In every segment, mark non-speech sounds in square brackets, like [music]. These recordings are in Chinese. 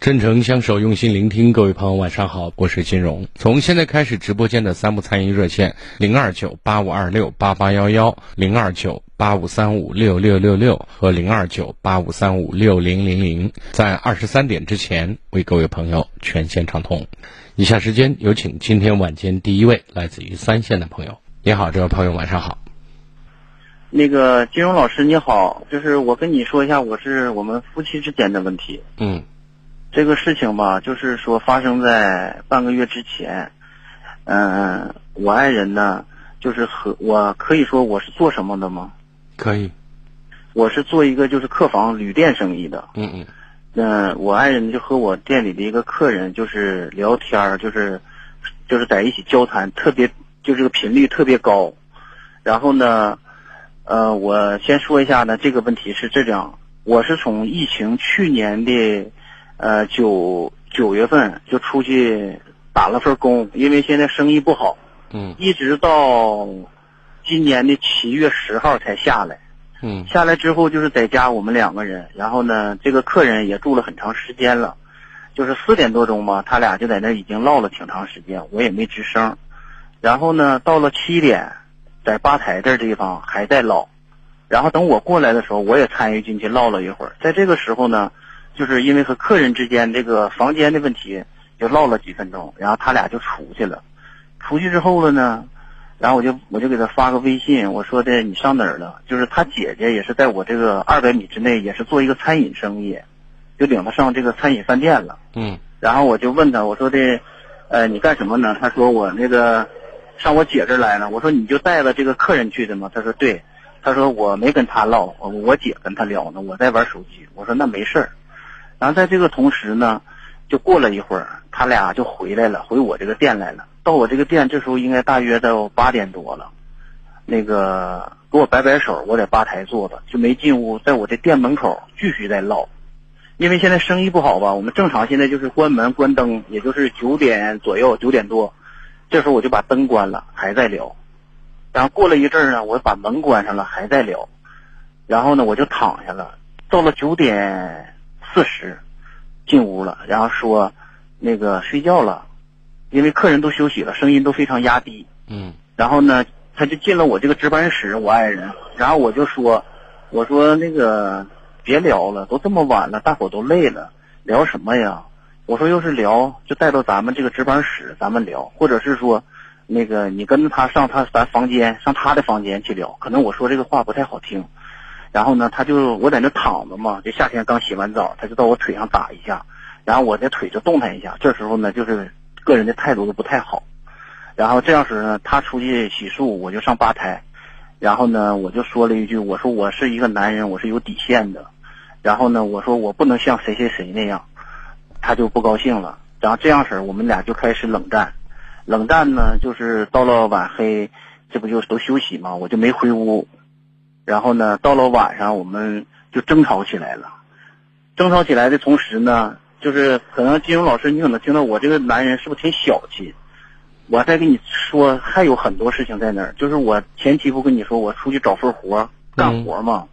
真诚相守，用心聆听。各位朋友，晚上好，我是金荣。从现在开始，直播间的三部参与热线零二九八五二六八八幺幺、零二九八五三五六六六六和零二九八五三五六零零零，在二十三点之前为各位朋友全线畅通。以下时间有请今天晚间第一位来自于三线的朋友。你好，这位朋友，晚上好。那个金荣老师你好，就是我跟你说一下，我是我们夫妻之间的问题。嗯。这个事情吧，就是说发生在半个月之前。嗯，我爱人呢，就是和我可以说我是做什么的吗？可以。我是做一个就是客房旅店生意的。嗯嗯。嗯，我爱人就和我店里的一个客人就是聊天儿就是就是在一起交谈，特别就这个频率特别高。然后呢，呃，我先说一下呢，这个问题是这样，我是从疫情去年的。呃，九九月份就出去打了份工，因为现在生意不好，嗯，一直到今年的七月十号才下来，嗯，下来之后就是在家我们两个人，然后呢，这个客人也住了很长时间了，就是四点多钟吧，他俩就在那已经唠了挺长时间，我也没吱声，然后呢，到了七点，在吧台这地方还在唠，然后等我过来的时候，我也参与进去唠了一会儿，在这个时候呢。就是因为和客人之间这个房间的问题，就唠了几分钟，然后他俩就出去了。出去之后了呢，然后我就我就给他发个微信，我说的你上哪儿了？就是他姐姐也是在我这个二百米之内，也是做一个餐饮生意，就领他上这个餐饮饭店了。嗯。然后我就问他，我说的，呃，你干什么呢？他说我那个上我姐这儿来了。我说你就带了这个客人去的吗？他说对。他说我没跟他唠，我姐跟他聊呢，我在玩手机。我说那没事儿。然后在这个同时呢，就过了一会儿，他俩就回来了，回我这个店来了。到我这个店，这时候应该大约到八点多了。那个给我摆摆手，我在吧台坐着，就没进屋，在我这店门口继续在唠。因为现在生意不好吧，我们正常现在就是关门关灯，也就是九点左右，九点多，这时候我就把灯关了，还在聊。然后过了一阵儿呢，我把门关上了，还在聊。然后呢，我就躺下了。到了九点。四十，进屋了，然后说，那个睡觉了，因为客人都休息了，声音都非常压低。嗯。然后呢，他就进了我这个值班室，我爱人。然后我就说，我说那个别聊了，都这么晚了，大伙都累了，聊什么呀？我说要是聊，就带到咱们这个值班室，咱们聊，或者是说，那个你跟着他上他咱房间，上他的房间去聊。可能我说这个话不太好听。然后呢，他就我在那躺着嘛，这夏天刚洗完澡，他就到我腿上打一下，然后我的腿就动弹一下。这时候呢，就是个人的态度都不太好。然后这样时呢，他出去洗漱，我就上吧台，然后呢，我就说了一句，我说我是一个男人，我是有底线的。然后呢，我说我不能像谁谁谁那样，他就不高兴了。然后这样式，我们俩就开始冷战。冷战呢，就是到了晚黑，这不就都休息嘛，我就没回屋。然后呢，到了晚上，我们就争吵起来了。争吵起来的同时呢，就是可能金融老师，你可能听到我这个男人是不是挺小气？我再跟你说，还有很多事情在那儿。就是我前期不跟你说，我出去找份活干活嘛。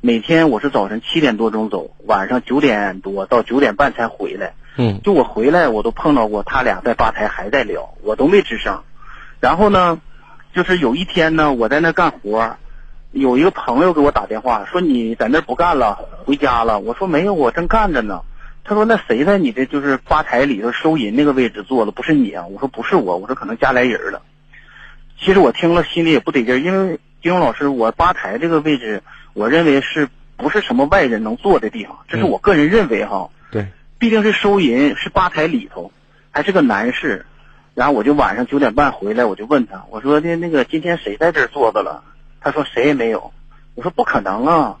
每天我是早晨七点多钟走，晚上九点多到九点半才回来。嗯。就我回来，我都碰到过他俩在吧台还在聊，我都没吱声。然后呢，就是有一天呢，我在那干活。有一个朋友给我打电话说你在那儿不干了，回家了。我说没有，我正干着呢。他说那谁在你的就是吧台里头收银那个位置坐的？不是你啊？我说不是我，我说可能家来人了。其实我听了心里也不得劲，因为金融老师，我吧台这个位置，我认为是不是什么外人能坐的地方？这是我个人认为哈。对，毕竟是收银，是吧台里头，还是个男士。然后我就晚上九点半回来，我就问他，我说的那个今天谁在这儿坐着了？他说谁也没有。我说不可能啊，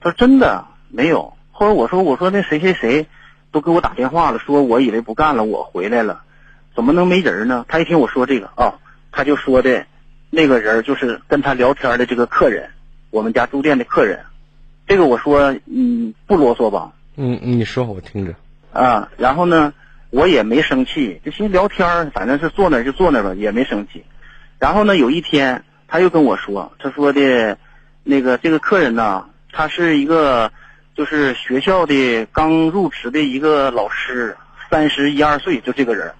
他说真的没有。后来我说我说那谁谁谁，都给我打电话了，说我以为不干了，我回来了，怎么能没人呢？他一听我说这个啊，他就说的，那个人就是跟他聊天的这个客人，我们家住店的客人。这个我说嗯不啰嗦吧？嗯，你说我听着。啊，然后呢？我也没生气，就寻思聊天反正是坐那就坐那吧，也没生气。然后呢，有一天他又跟我说，他说的，那个这个客人呢，他是一个就是学校的刚入职的一个老师，三十一二岁，就这个人，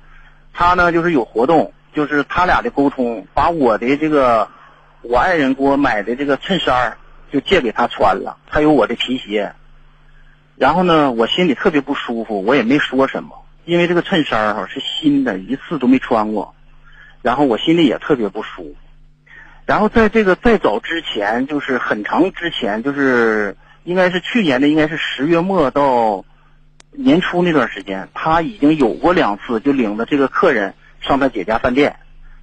他呢就是有活动，就是他俩的沟通，把我的这个我爱人给我买的这个衬衫就借给他穿了，还有我的皮鞋。然后呢，我心里特别不舒服，我也没说什么。因为这个衬衫哈是新的，一次都没穿过，然后我心里也特别不舒服。然后在这个再早之前，就是很长之前，就是应该是去年的，应该是十月末到年初那段时间，他已经有过两次，就领着这个客人上他姐家饭店，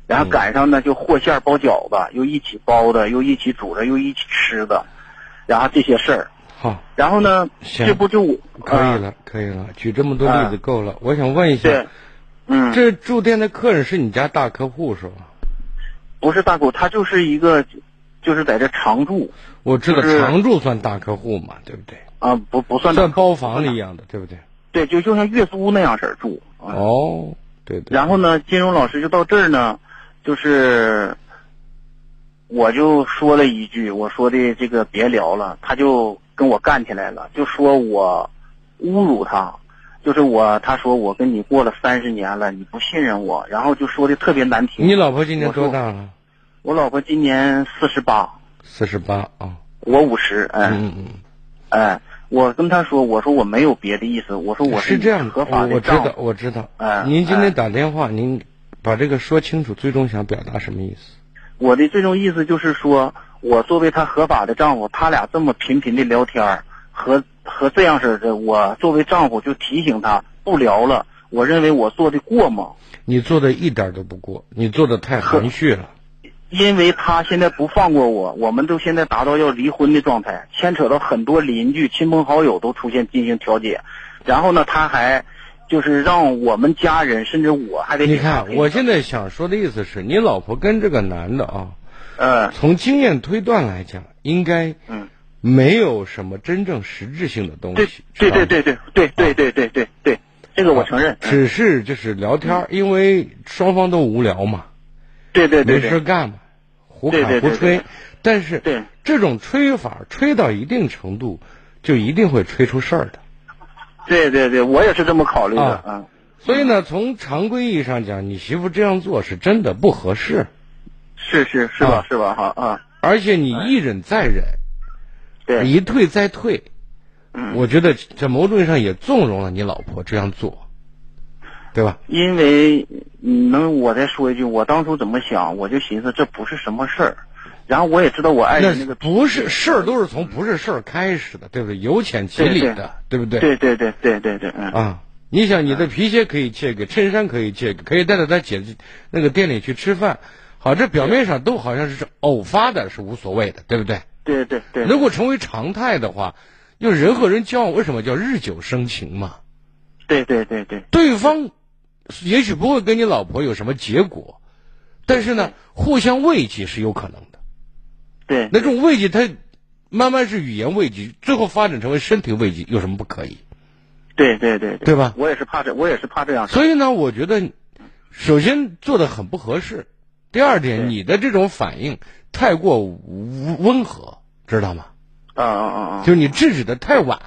然后赶上呢就和馅包饺子，又一起包的，又一起煮的，又一起吃的，然后这些事儿。好，然后呢？这不就可以了，可以了。举这么多例子够了。我想问一下，嗯，这住店的客人是你家大客户是吧？不是大客户，他就是一个，就是在这常住。我知道常住算大客户嘛，对不对？啊，不不算。算包房里一样的，对不对？对，就就像月租那样式儿住。哦，对对。然后呢，金融老师就到这儿呢，就是，我就说了一句，我说的这个别聊了，他就。跟我干起来了，就说我侮辱他，就是我，他说我跟你过了三十年了，你不信任我，然后就说的特别难听。你老婆今年多大了？我老婆今年四十八。四十八啊。我五十，哎。嗯嗯。哎，我跟他说，我说我没有别的意思，我说我是这样合法的我知道，我知道。哎。您今天打电话，您把这个说清楚，最终想表达什么意思？我的最终意思就是说。我作为他合法的丈夫，他俩这么频频的聊天和和这样式的，我作为丈夫就提醒他不聊了。我认为我做的过吗？你做的一点都不过，你做的太含蓄了。因为他现在不放过我，我们都现在达到要离婚的状态，牵扯到很多邻居、亲朋好友都出现进行调解，然后呢，他还就是让我们家人甚至我还得你看，我现在想说的意思是你老婆跟这个男的啊。呃，从经验推断来讲，应该嗯，没有什么真正实质性的东西。对对对对对对对对对对，这个我承认。只是就是聊天，因为双方都无聊嘛。对对对。没事干嘛，胡侃胡吹。但是对这种吹法吹到一定程度，就一定会吹出事儿的。对对对，我也是这么考虑的啊。所以呢，从常规意义上讲，你媳妇这样做是真的不合适。是是是吧是吧哈啊！而且你一忍再忍，对，一退再退，嗯，我觉得在某种意义上也纵容了你老婆这样做，对吧？因为能我再说一句，我当初怎么想，我就寻思这不是什么事儿，然后我也知道我爱人那个不是事儿，都是从不是事儿开始的，对不对？有浅及理的，对不对？对对对对对对，嗯啊，你想你的皮鞋可以借给，衬衫可以借给，可以带到他姐姐那个店里去吃饭。好，这表面上都好像是偶发的，是无所谓的，对不对？对对对。如果成为常态的话，因为人和人交往为什么叫日久生情嘛？对对对对。对方也许不会跟你老婆有什么结果，但是呢，互相慰藉是有可能的。对。那种慰藉，它慢慢是语言慰藉，最后发展成为身体慰藉，有什么不可以？对对对。对吧？我也是怕这，我也是怕这样。所以呢，我觉得首先做的很不合适。第二点，你的这种反应太过温和，知道吗？啊啊啊啊！就是你制止的太晚，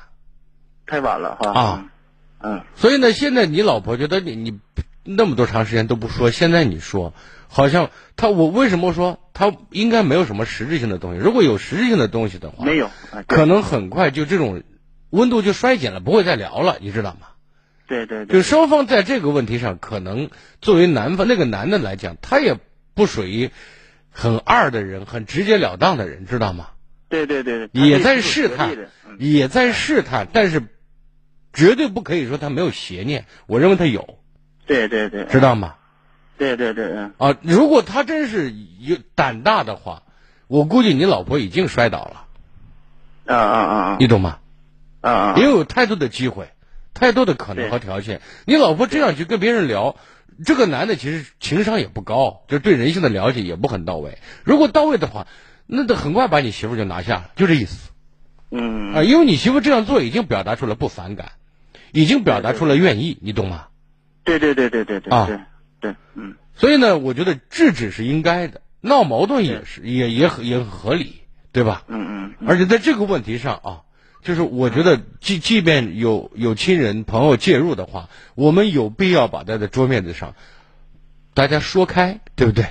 太晚了哈。啊，嗯。所以呢，现在你老婆觉得你你那么多长时间都不说，现在你说，好像他我为什么说他应该没有什么实质性的东西？如果有实质性的东西的话，没有，可能很快就这种温度就衰减了，不会再聊了，你知道吗？对对对。就双方在这个问题上，可能作为男方那个男的来讲，他也。不属于很二的人，很直截了当的人，知道吗？对对对，也在试探也在试探，但是绝对不可以说他没有邪念，我认为他有，对对对，知道吗？对对对，嗯，啊，如果他真是有胆大的话，我估计你老婆已经摔倒了，啊啊啊你懂吗？啊啊，也有太多的机会，太多的可能和条件。你老婆这样去跟别人聊，这个男的其实情商也不高，就是对人性的了解也不很到位。如果到位的话，那他很快把你媳妇就拿下了，就这意思嗯啊。因为你媳妇这样做已经表达出了不反感，已经表达出了愿意，你懂吗？对对对对对对啊对对，嗯所以呢，我觉得制止是应该的，闹矛盾也是也也很也很合理，对吧？嗯嗯嗯，而且在这个问题上啊，就是我觉得即即便有有亲人朋友介入的话，我们有必要把他在桌面子上，大家说开，对不对？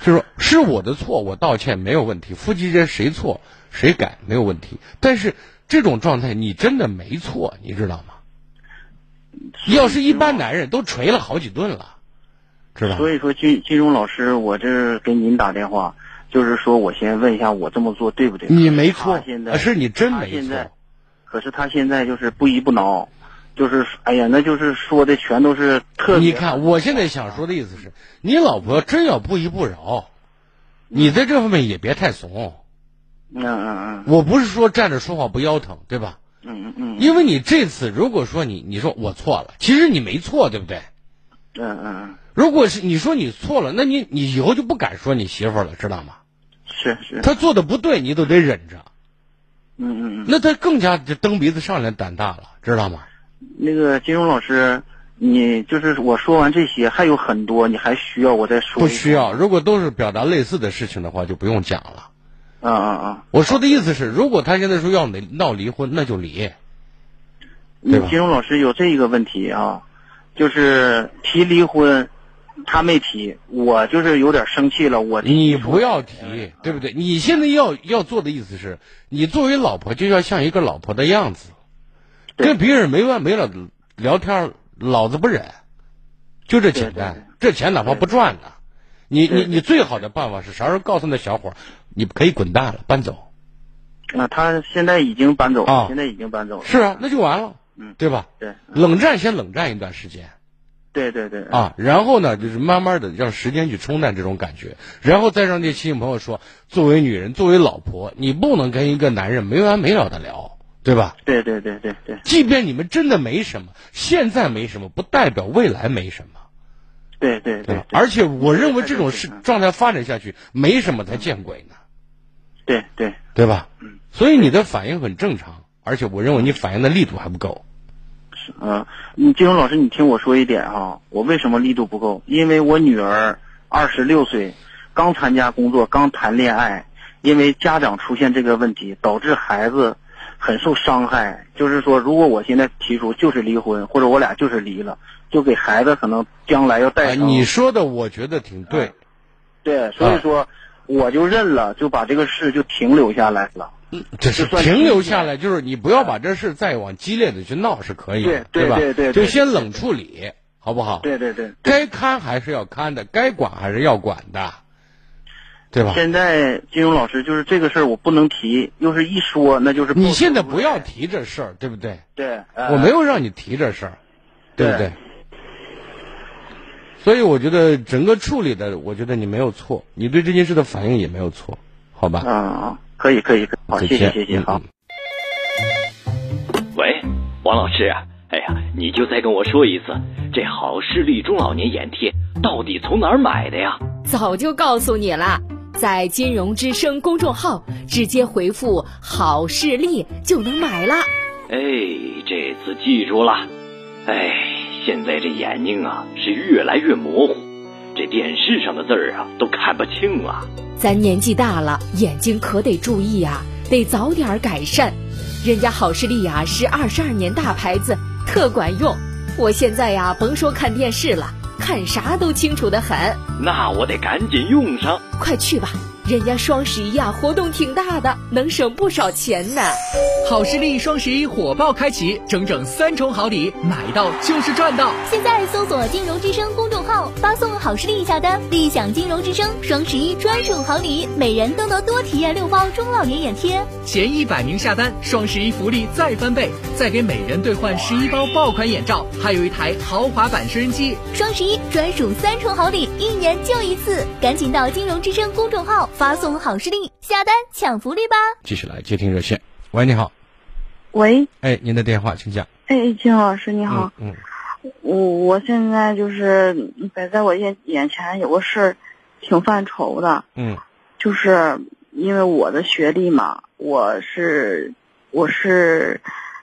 就是说是我的错，我道歉没有问题，夫妻间谁错谁改没有问题。但是这种状态你真的没错，你知道吗？要是一般男人都锤了好几顿了，知道吗？所以说金金荣老师，我这给您打电话，就是说我先问一下我这么做对不对？你没错他现，在是你真没他现在错。可是他现在就是不依不挠，就是哎呀，那就是说的全都是特别。你看，我现在想说的意思是，你老婆真要不依不饶，你在这方面也别太怂。嗯嗯嗯我不是说站着说话不腰疼，对吧？嗯嗯嗯因为你这次如果说你你说我错了，其实你没错，对不对？嗯嗯嗯，如果是你说你错了，那你你以后就不敢说你媳妇儿了，知道吗？是是，他做的不对，你都得忍着，嗯嗯嗯。那他更加就蹬鼻子上脸，胆大了，知道吗？那个金融老师，你就是我说完这些，还有很多，你还需要我再说？不需要，。如果都是表达类似的事情的话，就不用讲了。啊啊啊！我说的意思是，如果他现在说要离闹离婚，那就离。对金融老师有这一个问题啊，就是提离婚，他没提，我就是有点生气了。我你不要提，对不对？你现在要要做的意思是，你作为老婆就要像一个老婆的样子，跟别人没完没了地聊天，老子不忍，就这简单。对对这钱哪怕不赚呢，你你你最好的办法是啥时候告诉那小伙，你可以滚蛋了，搬走。啊，他现在已经搬走了，啊现在已经搬走了。是啊，那就完了，嗯对吧？对冷战先冷战一段时间。对对对，啊，然后呢，就是慢慢的让时间去冲淡这种感觉，然后再让这亲戚朋友说，作为女人，作为老婆，你不能跟一个男人没完没了的聊，对吧？对对对对对。即便你们真的没什么，现在没什么，不代表未来没什么，对对对而且我认为这种事嗯状态发展下去，没什么才见鬼呢，对对。对吧？嗯。所以你的反应很正常，而且我认为你反应的力度还不够。嗯，你金荣老师，你听我说一点哈，我为什么力度不够？因为我女儿二十六岁，刚参加工作，刚谈恋爱，因为家长出现这个问题，导致孩子很受伤害。就是说，如果我现在提出就是离婚，或者我俩就是离了，就给孩子可能将来要啊，带上。你说的我觉得挺对，对，所以说我就认了，就把这个事就停留下来了。这是停留下来，就是你不要把这事再往激烈的去闹是可以的，吧？对对对对就先冷处理，好不好？对对对，该看还是要看的，该管还是要管的，对吧？现在金融老师就是这个事儿，我不能提，又是一说那就是你现在不要提这事儿，对不对？对，呃我没有让你提这事儿，对不对对？所以我觉得整个处理的，我觉得你没有错，你对这件事的反应也没有错，好吧？啊啊，可以可以，好，谢谢谢谢，好。喂，王老师啊，哎呀，你就再跟我说一次，这好视力中老年眼贴到底从哪儿买的呀？早就告诉你了，在金融之声公众号直接回复“好视力”就能买了。哎，这次记住了。哎，现在这眼睛啊是越来越模糊，这电视上的字儿啊都看不清了。咱年纪大了，眼睛可得注意啊、得早点改善。人家好视力呀、是二十二年大牌子，特管用。我现在呀，甭说看电视了，看啥都清楚的很。那我得赶紧用上。快去吧，人家双十一呀、活动挺大的，能省不少钱呢。好视力双十一火爆开启，整整三重好礼，买到就是赚到！现在搜索“金融之声”公众号，发送“好视力”下单，立享金融之声双十一专属好礼，每人都能多体验六包中老年眼贴。前一百名下单，双十一福利再翻倍，再给每人兑换十一包爆款眼罩，还有一台豪华版收音机。双十一专属三重好礼，一年就一次，赶紧到金融之声公众号发送“好视力”下单抢福利吧！继续来接听热线，喂，你好，喂，哎，您的电话，请讲。哎，金老师你好，嗯，我我现在就是摆在我眼眼前有个事儿，挺犯愁的，嗯。就是因为我的学历嘛，我是我是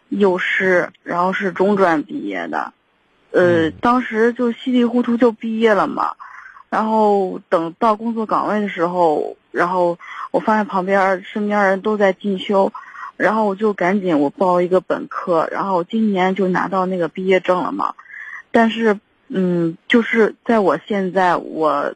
幼师，然后是中专毕业的，呃，嗯。当时就稀里糊涂就毕业了嘛，然后等到工作岗位的时候，然后我发现旁边身边人都在进修，然后我就赶紧我报一个本科，然后今年就拿到那个毕业证了嘛，但是嗯，就是在我现在我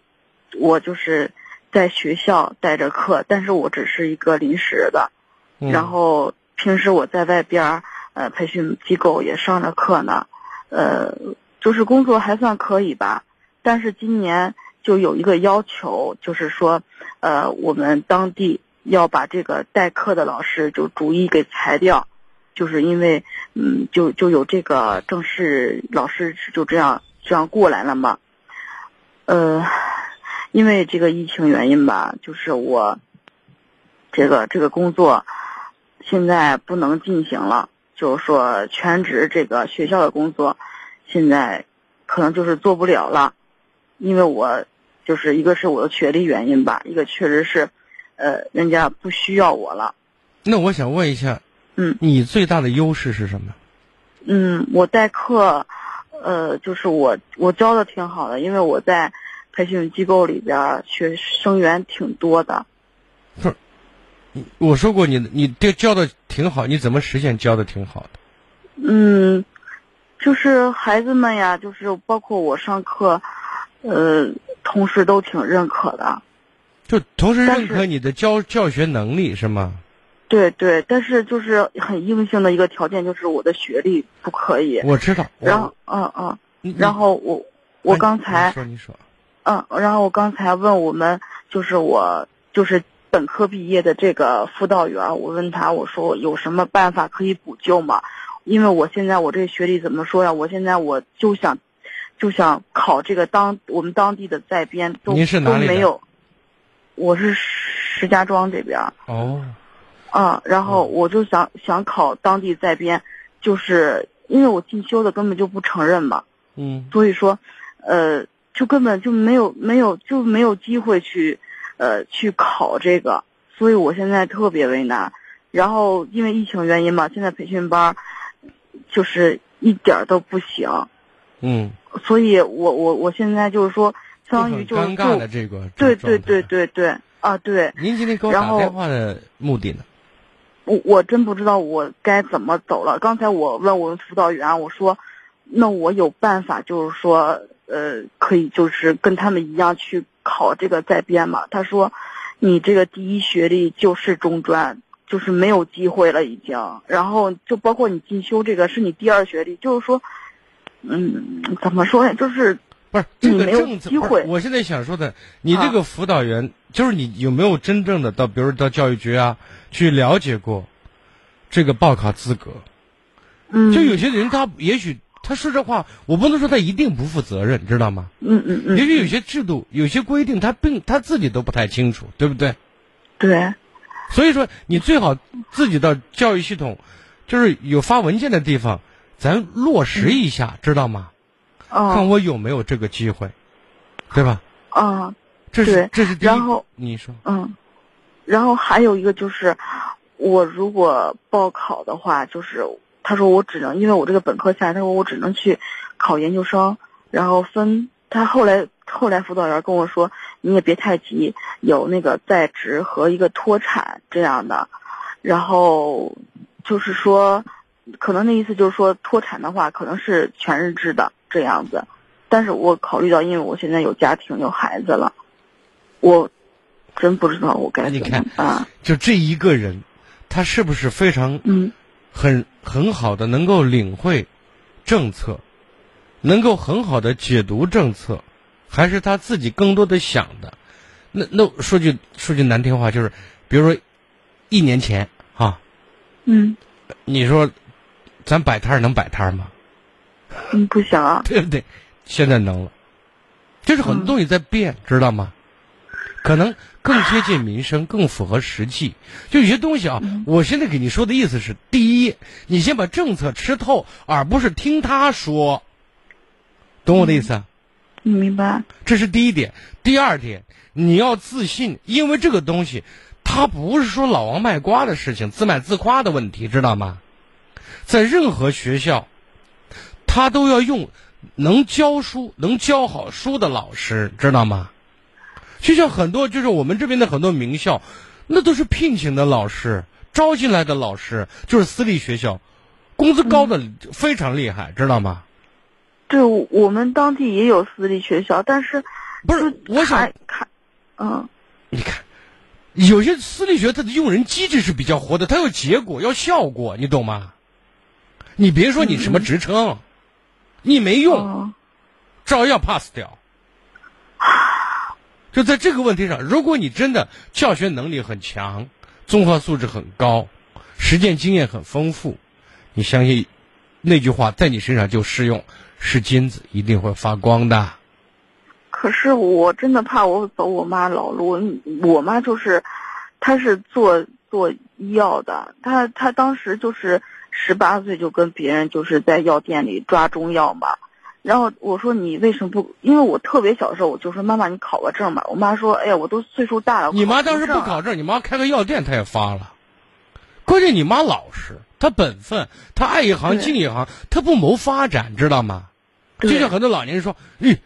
我就是在学校带着课，但是我只是一个临时的，嗯。然后平时我在外边儿呃培训机构也上着课呢，呃，就是工作还算可以吧，但是今年就有一个要求，就是说，呃，我们当地要把这个代课的老师就逐一给裁掉，就是因为嗯，就就有这个正式老师就这样这样过来了嘛，呃，因为这个疫情原因吧，就是我这个这个工作现在不能进行了，就是说全职这个学校的工作现在可能就是做不了了，因为我就是一个是我的学历原因吧，一个确实是呃人家不需要我了，那我想问一下，嗯你最大的优势是什么？嗯，我代课，呃，就是我我教的挺好的，因为我在培训机构里边学生源挺多的。我说过你你这教的挺好，你怎么实现教的挺好的？嗯，就是孩子们呀，就是包括我上课，呃，同事都挺认可的。就同时认可你的教教学能力是吗？对对，但是就是很硬性的一个条件，就是我的学历不可以。我知道。然后，嗯嗯，然后我我哎刚才你说你说，嗯，然后我刚才问我们，就是我就是本科毕业的这个辅导员，我问他，我说有什么办法可以补救吗？因为我现在我这个学历怎么说呀？我现在我就想就想考这个当我们当地的在编，都您是哪里都没有。我是石家庄这边儿哦，啊，然后嗯我就想想考当地在编，就是因为我进修的根本就不承认嘛。嗯所以说，呃，就根本就没有没有就没有机会去，呃，去考这个，所以我现在特别为难。然后因为疫情原因嘛，现在培训班儿就是一点都不行，嗯，所以我我我现在就是说，相当于就是很尴尬的这个对对对。对对啊对，您今天给我打然后电话的目的呢？我我真不知道我该怎么走了。刚才我问我们辅导员，我说，那我有办法，就是说，呃，可以就是跟他们一样去考这个在编嘛？他说，你这个第一学历就是中专，就是没有机会了已经。然后就包括你进修这个是你第二学历，就是说，嗯，怎么说呢？就是不是这个政策，机会我现在想说的，你啊这个辅导员，就是你有没有真正的到，比如到教育局啊，去了解过这个报考资格？嗯，就有些人他也许他说这话，我不能说他一定不负责任，知道吗？嗯嗯嗯，也许有些制度、有些规定，他并他自己都不太清楚，对不对？对，所以说，你最好自己到教育系统，就是有发文件的地方，咱落实一下，知道吗？看嗯我有没有这个机会，对吧？嗯这是对这是第一。然后你说，嗯，然后还有一个就是，我如果报考的话，就是他说我只能，因为我这个本科下来，他说我只能去考研究生，然后分。他后来后来辅导员跟我说，你也别太急，有那个在职和一个脱产这样的，然后就是说，可能那意思就是说脱产的话，可能是全日制的这样子。但是我考虑到，因为我现在有家庭有孩子了，我真不知道我该怎么哎你看啊。就这一个人，他是不是非常嗯很很好的能够领会政策，能够很好的解读政策，还是他自己更多的想的？那那说句说句难听话，就是比如说一年前哈，嗯你说咱摆摊儿能摆摊儿吗？嗯，不想啊。[laughs] 对不对？现在能了，就是很多东西在变，知道吗？可能更接近民生，更符合实际。就有些东西啊，我现在给你说的意思是：第一，你先把政策吃透，而不是听他说，懂我的意思啊？嗯，明白。这是第一点。第二点，你要自信，因为这个东西，它不是说老王卖瓜的事情，自卖自夸的问题，知道吗？在任何学校，他都要用能教书、能教好书的老师，知道吗？就像很多，就是我们这边的很多名校，那都是聘请的老师，招进来的老师，就是私立学校，工资高的非常厉害，知道吗？对，我们当地也有私立学校，但是不是，我想看看，嗯，你看，有些私立学它的用人机制是比较活的，它要结果，要效果，你懂吗？你别说你什么职称，你没用，哦照样 pass 掉。就在这个问题上，如果你真的教学能力很强，综合素质很高，实践经验很丰富，你相信那句话在你身上就适用，是金子一定会发光的。可是我真的怕我走我妈老路，我妈就是，她是做做医药的，她她当时就是十八岁就跟别人就是在药店里抓中药嘛，然后我说你为什么不？因为我特别小的时候我就说妈妈你考个证吧，我妈说哎呀我都岁数大了，你妈当时不考证，你妈开个药店，她也发了。关键你妈老实，她本分，她爱一行敬一行，她不谋发展，知道吗？就像很多老年人说，咦，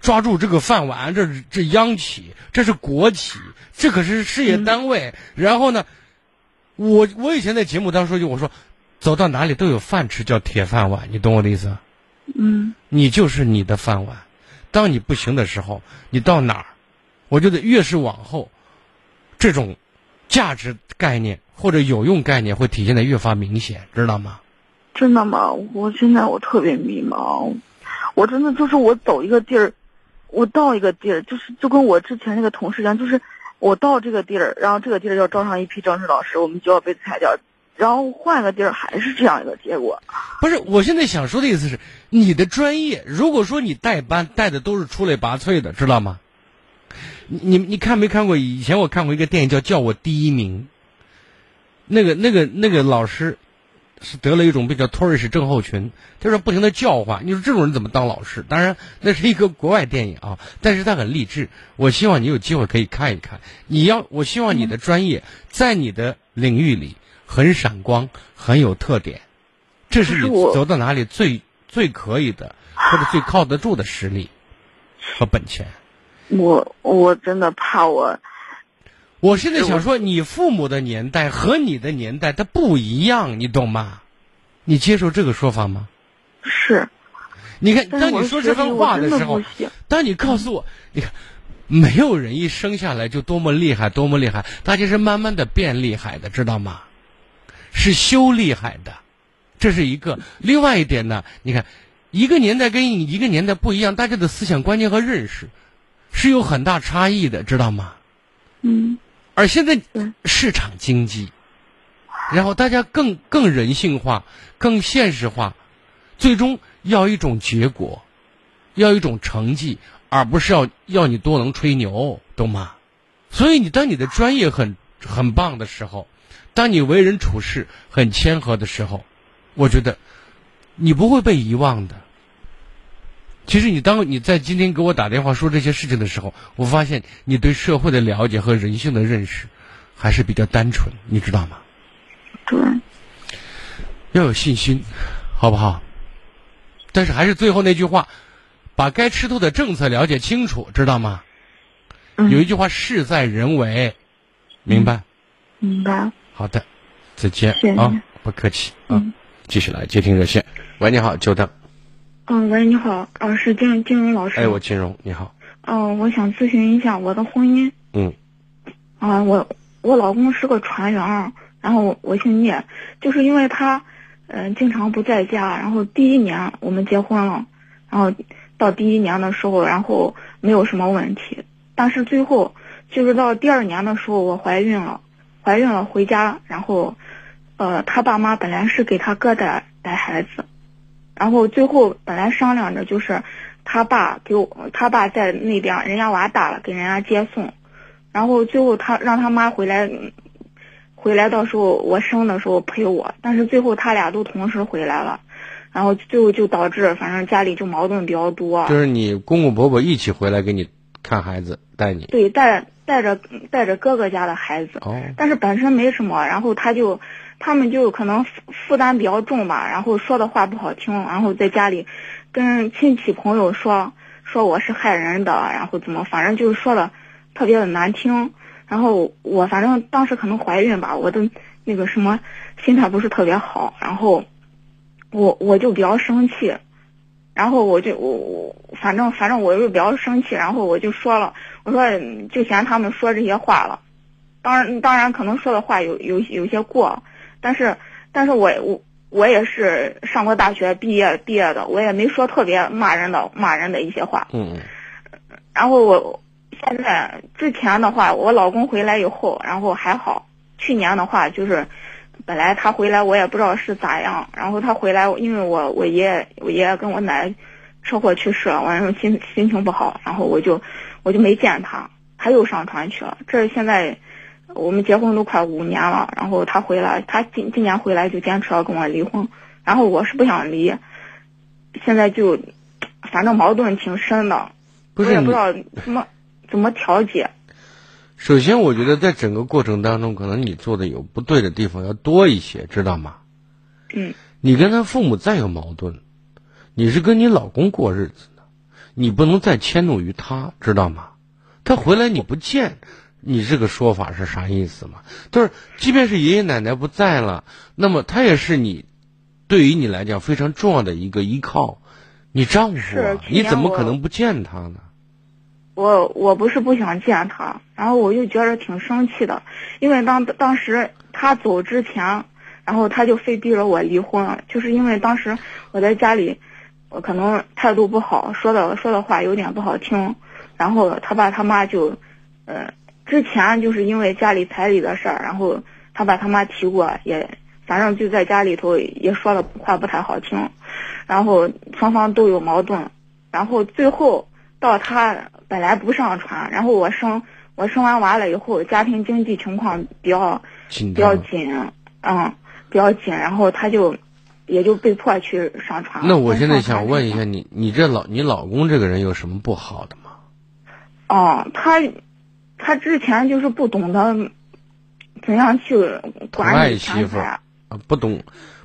抓住这个饭碗，这是这央企，这是国企，这可是事业单位。然后呢，我我以前在节目当中说句，我说走到哪里都有饭吃，叫铁饭碗，你懂我的意思？嗯你就是你的饭碗。当你不行的时候，你到哪儿，我觉得越是往后，这种价值概念或者有用概念会体现的越发明显，知道吗？真的吗？我现在我特别迷茫，我真的就是我走一个地儿，我到一个地儿，就是就跟我之前那个同事一样，就是我到这个地儿，然后这个地儿要招上一批正式老师，我们就要被裁掉，然后换个地儿还是这样一个结果。不是，我现在想说的意思是，你的专业，如果说你带班带的都是出类拔萃的，知道吗？你你看没看过？以前我看过一个电影叫《叫我第一名》，那个那个那个老师是得了一种病叫托瑞氏症候群，他说不停的叫唤。你说这种人怎么当老师？当然那是一个国外电影啊，但是他很励志。我希望你有机会可以看一看。你要，我希望你的专业在你的领域里很闪光，很有特点。这是你走到哪里最最可以的，或者最靠得住的实力和本钱。我我真的怕我，我现在想说，你父母的年代和你的年代它不一样，你懂吗？你接受这个说法吗？是，你看，当你说这番话的时候，当你告诉我，你看，没有人一生下来就多么厉害，多么厉害，大家是慢慢的变厉害的，知道吗？是修厉害的，这是一个。另外一点呢，你看，一个年代跟一个年代不一样，大家的思想观念和认识是有很大差异的，知道吗？嗯而现在市场经济，然后大家更更人性化、更现实化，最终要一种结果，要一种成绩，而不是要要你多能吹牛，懂吗？所以你当你的专业很很棒的时候，当你为人处事很谦和的时候，我觉得你不会被遗忘的。其实你当你在今天给我打电话说这些事情的时候，我发现你对社会的了解和人性的认识还是比较单纯，你知道吗？对，要有信心，好不好？但是还是最后那句话，把该吃透的政策了解清楚，知道吗？嗯有一句话，事在人为，明白？明白。好的，再见啊，不客气啊嗯。继续来接听热线。喂，你好，久等。嗯，喂，你好，呃，是金金融老师。哎，我金融，你好。嗯、我想咨询一下我的婚姻。嗯啊、我我老公是个船员，然后我姓聂，就是因为他，嗯、经常不在家，然后第一年我们结婚了，然后到第一年的时候，然后没有什么问题，但是最后就是到第二年的时候，我怀孕了，怀孕了回家，然后，呃，他爸妈本来是给他哥带带孩子，然后最后本来商量着就是他爸给我，他爸在那边人家娃大了给人家接送，然后最后他让他妈回来，嗯回来到时候我生的时候陪我，但是最后他俩都同时回来了，然后最后就导致反正家里就矛盾比较多。就是你公公婆婆一起回来给你看孩子，带你。对，带带着带着哥哥家的孩子，哦，但是本身没什么，然后他就他们就可能负负担比较重吧，然后说的话不好听，然后在家里跟亲戚朋友说说我是害人的，然后怎么反正就是说的特别的难听，然后我反正当时可能怀孕吧，我的那个什么心态不是特别好，然后我我就比较生气。然后我就我我反正反正我就比较生气，然后我就说了，我说嗯就嫌他们说这些话了，当然当然可能说的话有有有些过，但是但是我我我也是上过大学毕业毕业的，我也没说特别骂人的骂人的一些话，嗯然后我现在之前的话，我老公回来以后，然后还好。去年的话，就是本来他回来我也不知道是咋样，然后他回来，因为我我爷爷我爷爷跟我奶车祸去世了，完了心心情不好，然后我就我就没见他，他又上船去了。这现在我们结婚都快五年了，然后他回来，他今今年回来就坚持要跟我离婚，然后我是不想离，现在就反正矛盾挺深的。我也不知道怎么怎么调解。首先，我觉得在整个过程当中，可能你做的有不对的地方要多一些，知道吗？嗯你跟他父母再有矛盾，你是跟你老公过日子呢，你不能再迁怒于他，知道吗？他回来你不见，你这个说法是啥意思嘛？就是，即便是爷爷奶奶不在了，那么他也是你，对于你来讲非常重要的一个依靠，你丈夫啊，你怎么可能不见他呢？我我不是不想见他，然后我就觉得挺生气的，因为当当时他走之前，然后他就非逼着我离婚，就是因为当时我在家里，我可能态度不好，说的说的话有点不好听，然后他爸他妈就，呃，之前就是因为家里彩礼的事儿，然后他爸他妈提过，也反正就在家里头也说的话不太好听，然后双方都有矛盾，然后最后到他本来不上船，然后我生我生完娃了以后，家庭经济情况比较紧比较。紧，嗯，比较紧，然后他就也就被迫去上船了。那我现在想问一，下你，你这老你老公这个人有什么不好的吗？哦，他他之前就是不懂得怎样去管爱理媳妇儿钱财，啊，不懂，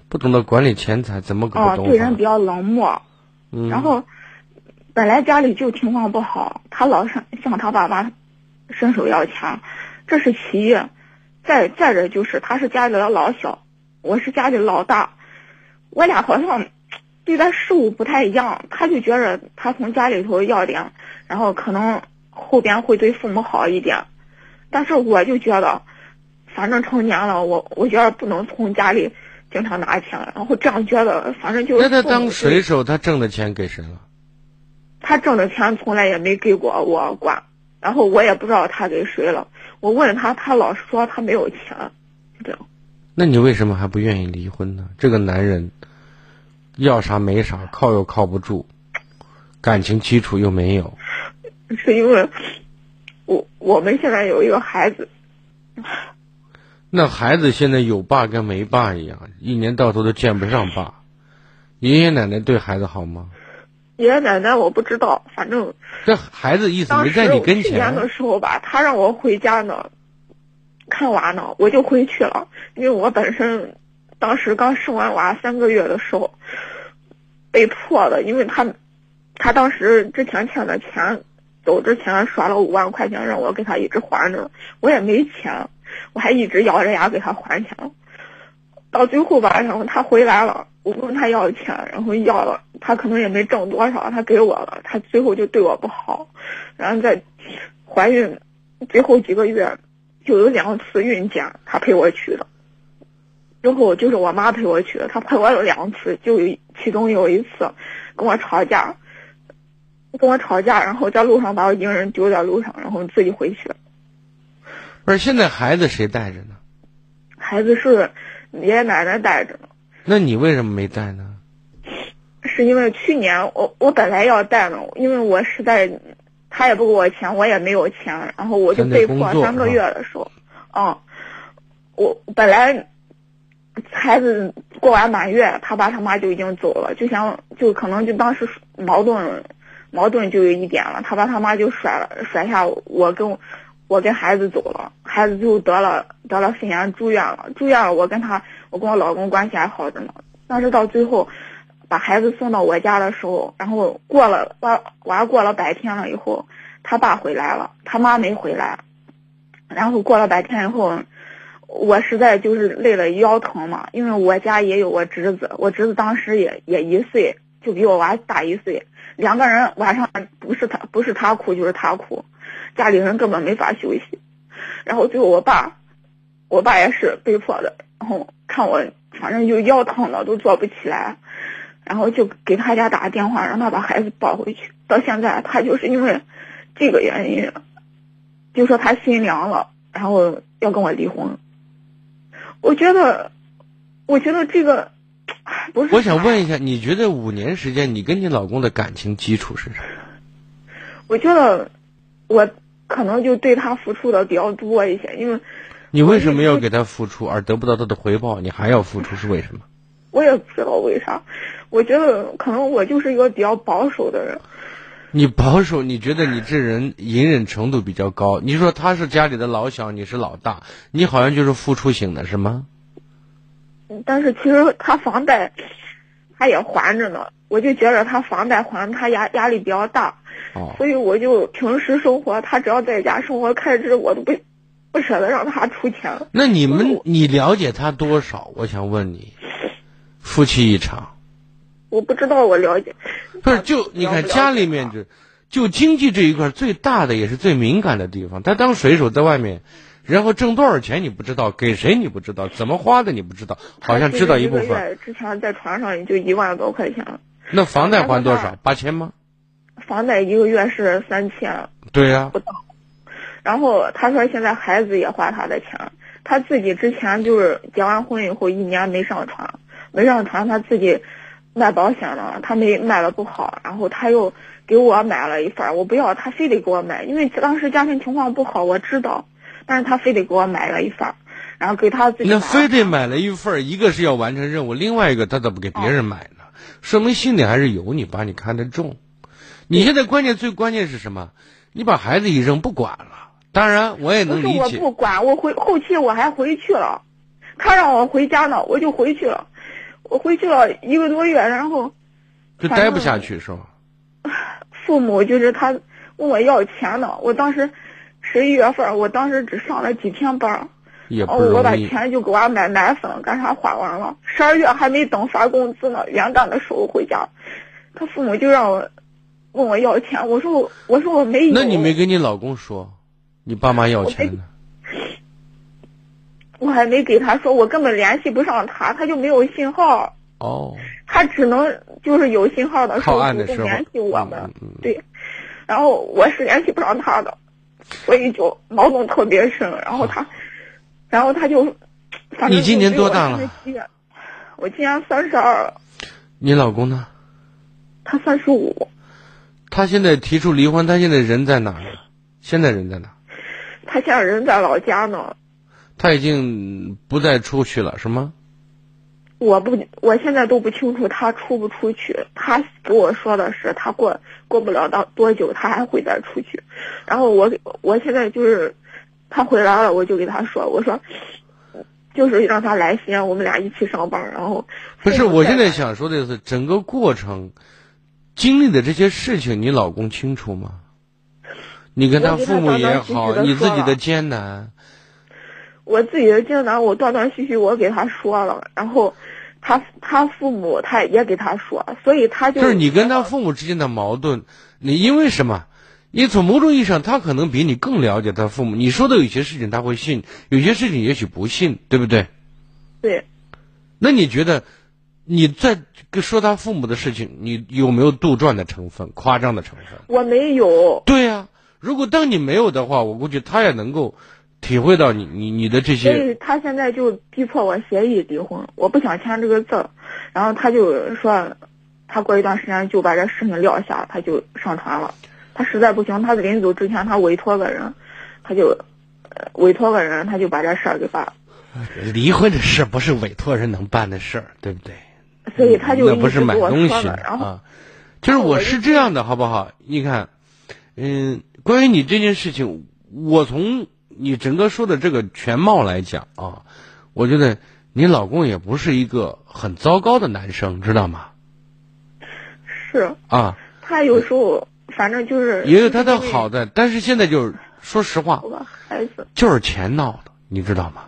不懂得管理钱财，怎么个不哦？对人比较冷漠，嗯，然后本来家里就情况不好，他老向向他爸妈伸手要钱，这是其一。再再者就是他是家里的老小，我是家里老大，我俩好像对待事物不太一样。他就觉着他从家里头要点，然后可能后边会对父母好一点，但是我就觉得，反正成年了，我我觉得不能从家里经常拿钱，然后这样觉得，反正就是那他当水手，他挣的钱给谁了？他挣的钱从来也没给过我管，然后我也不知道他给谁了。我问他，他老是说他没有钱，这样。那你为什么还不愿意离婚呢？这个男人要啥没啥，靠又靠不住，感情基础又没有，[laughs] 是因为我我们现在有一个孩子，那孩子现在有爸跟没爸一样，一年到头都见不上爸。爷爷奶奶对孩子好吗？爷爷奶奶我不知道，反正这孩子意思没在你跟前去年前的，时候吧，他让我回家呢，看娃呢，我就回去了，因为我本身当时刚生完娃三个月的时候被迫的，因为他他当时之前欠的钱，走之前刷了五万块钱让我给他一直还着，我也没钱，我还一直咬着牙给他还钱。到最后吧，然后他回来了，我问他要钱，然后要了，他可能也没挣多少，他给我了，他最后就对我不好，然后在怀孕最后几个月就有两次孕检，他陪我去的，之后就是我妈陪我去的，她陪我了两次，就有其中有一次跟我吵架，跟我吵架，然后在路上把我一个人丢在路上，然后自己回去了。不是，现在孩子谁带着呢？孩子是爷爷奶奶带着呢。那你为什么没带呢？是因为去年我我本来要带呢，因为我实在他也不给我钱，我也没有钱，然后我就被迫三个月的时候，嗯，我本来孩子过完满月，他爸他妈就已经走了，就想就可能就当时矛盾矛盾就有一点了，他爸他妈就甩了甩下我跟我我跟孩子走了，孩子就得了得了肺炎住院了，住院了我跟他我跟我老公关系还好着呢，但是到最后。把孩子送到我家的时候，然后过了娃娃过了百天了以后，他爸回来了，他妈没回来。然后过了百天以后，我实在就是累了腰疼嘛，因为我家也有我侄子，我侄子当时也也一岁，就比我娃大一岁，两个人晚上不是他不是他哭就是他哭，家里人根本没法休息。然后最后我爸，我爸也是被迫的，然后看我反正就腰疼的都坐不起来。然后就给他家打个电话，让他把孩子抱回去。到现在，他就是因为这个原因，就说他心凉了，然后要跟我离婚。我觉得，我觉得这个 [laughs] 不是。我想问一下，你觉得五年时间，你跟你老公的感情基础是啥？我觉得我可能就对他付出的比较多一些，因为你为什么要给他付出而得不到他的回报？你还要付出是为什么？我也不知道为啥。我觉得可能我就是一个比较保守的人。你保守？你觉得你这人隐忍程度比较高？你说他是家里的老小，你是老大，你好像就是付出型的是吗？但是其实他房贷他也还着呢，我就觉得他房贷还他压压力比较大，所以我就平时生活他只要在家生活开支我都不不舍得让他出钱。那你们你了解他多少？我想问你，夫妻一场。我不知道，我了解。不是，就你看家里面就，就经济这一块最大的也是最敏感的地方。他当水手在外面，然后挣多少钱你不知道，给谁你不知道，怎么花的你不知道，好像知道一部分。之前在船上也就一万多块钱。那房贷还多少？八千吗？房贷一个月是三千。对呀。不到。然后他说现在孩子也花他的钱，他自己之前就是结完婚以后一年没上船，没上船他自己。卖保险了，他没卖的不好，然后他又给我买了一份我不要，他非得给我买，因为当时家庭情况不好，我知道，但是他非得给我买了一份然后给他自己。那非得买了一份一个是要完成任务，另外一个他怎么给别人买呢？说明心里还是有你，把你看得重。你现在关键最关键是什么？你把孩子一扔不管了，当然我也能理解。我不管，我回后期我还回去了，他让我回家呢，我就回去了。我回去了一个多月，然后就待不下去是吧？父母就是他问我要钱呢，我当时十一月份，我当时只上了几天班，也不我把钱就给我买奶粉干啥花完了，十二月还没等发工资呢，元旦的时候回家，他父母就让我问我要钱，我说我我说我没有。那你没跟你老公说，你爸妈要钱呢？我还没给他说，我根本联系不上他，他就没有信号。哦。他只能就是有信号的时候主动联系我们。对。然后我是联系不上他的，所以就矛盾特别深。然后他，然后他就。你今年多大了？我今年三十二。你老公呢？他三十五。他现在提出离婚，他现在人在哪呢？现在人在哪？他现在人在老家呢。他已经不再出去了，是吗？我不，我现在都不清楚他出不出去。他给我说的是，他过过不了到多久，他还会再出去。然后我我现在就是他回来了，我就给他说，我说就是让他来西安，我们俩一起上班。然后不是，我现在想说的是，整个过程经历的这些事情，你老公清楚吗？你跟他父母也好，你自己的艰难。我自己的艰难，我断断续续我给他说了，然后他他父母他也给他说，所以他就就是你跟他父母之间的矛盾，你因为什么？你从某种意义上，他可能比你更了解他父母。你说的有些事情他会信，有些事情也许不信，对不对？对。那你觉得你在说他父母的事情，你有没有杜撰的成分、夸张的成分？我没有。对呀、如果当你没有的话，我估计他也能够体会到你你你的这些所些。以他现在就逼迫我协议离婚，我不想签这个字儿，然后他就说，他过一段时间就把这事情撂下，他就上传了。他实在不行，他临走之前他委托个人，他就，呃委托个人，他就把这事儿给办了。离婚的事不是委托人能办的事儿，对不对？所以他就那不是买东西，啊，就是我是这样的，好不好？你看，嗯，关于你这件事情，我从你整个说的这个全貌来讲啊，我觉得你老公也不是一个很糟糕的男生，知道吗？是啊，他有时候反正就是也有他的好的，但是现在就是说实话孩子，就是钱闹的，你知道吗？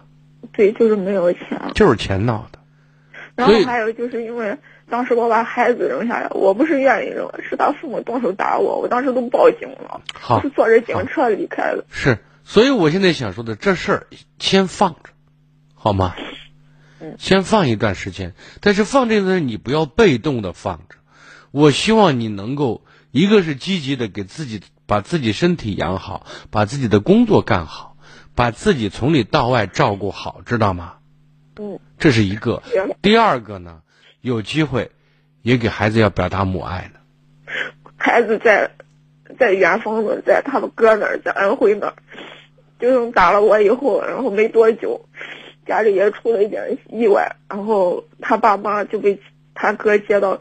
对，就是没有钱。就是钱闹的。然后还有就是因为当时我把孩子扔下来，我不是愿意扔，是他父母动手打我，我当时都报警了，好是坐着警车离开的。是，所以我现在想说的，这事儿先放着，好吗？先放一段时间，但是放这个你不要被动的放着。我希望你能够，一个是积极的给自己把自己身体养好，把自己的工作干好，把自己从里到外照顾好，知道吗？嗯，这是一个。第二个呢，有机会也给孩子要表达母爱呢。孩子在在远方的，在他们哥那儿，在安徽那儿，就是打了我以后，然后没多久，家里也出了一点意外，然后他爸妈就被他哥接到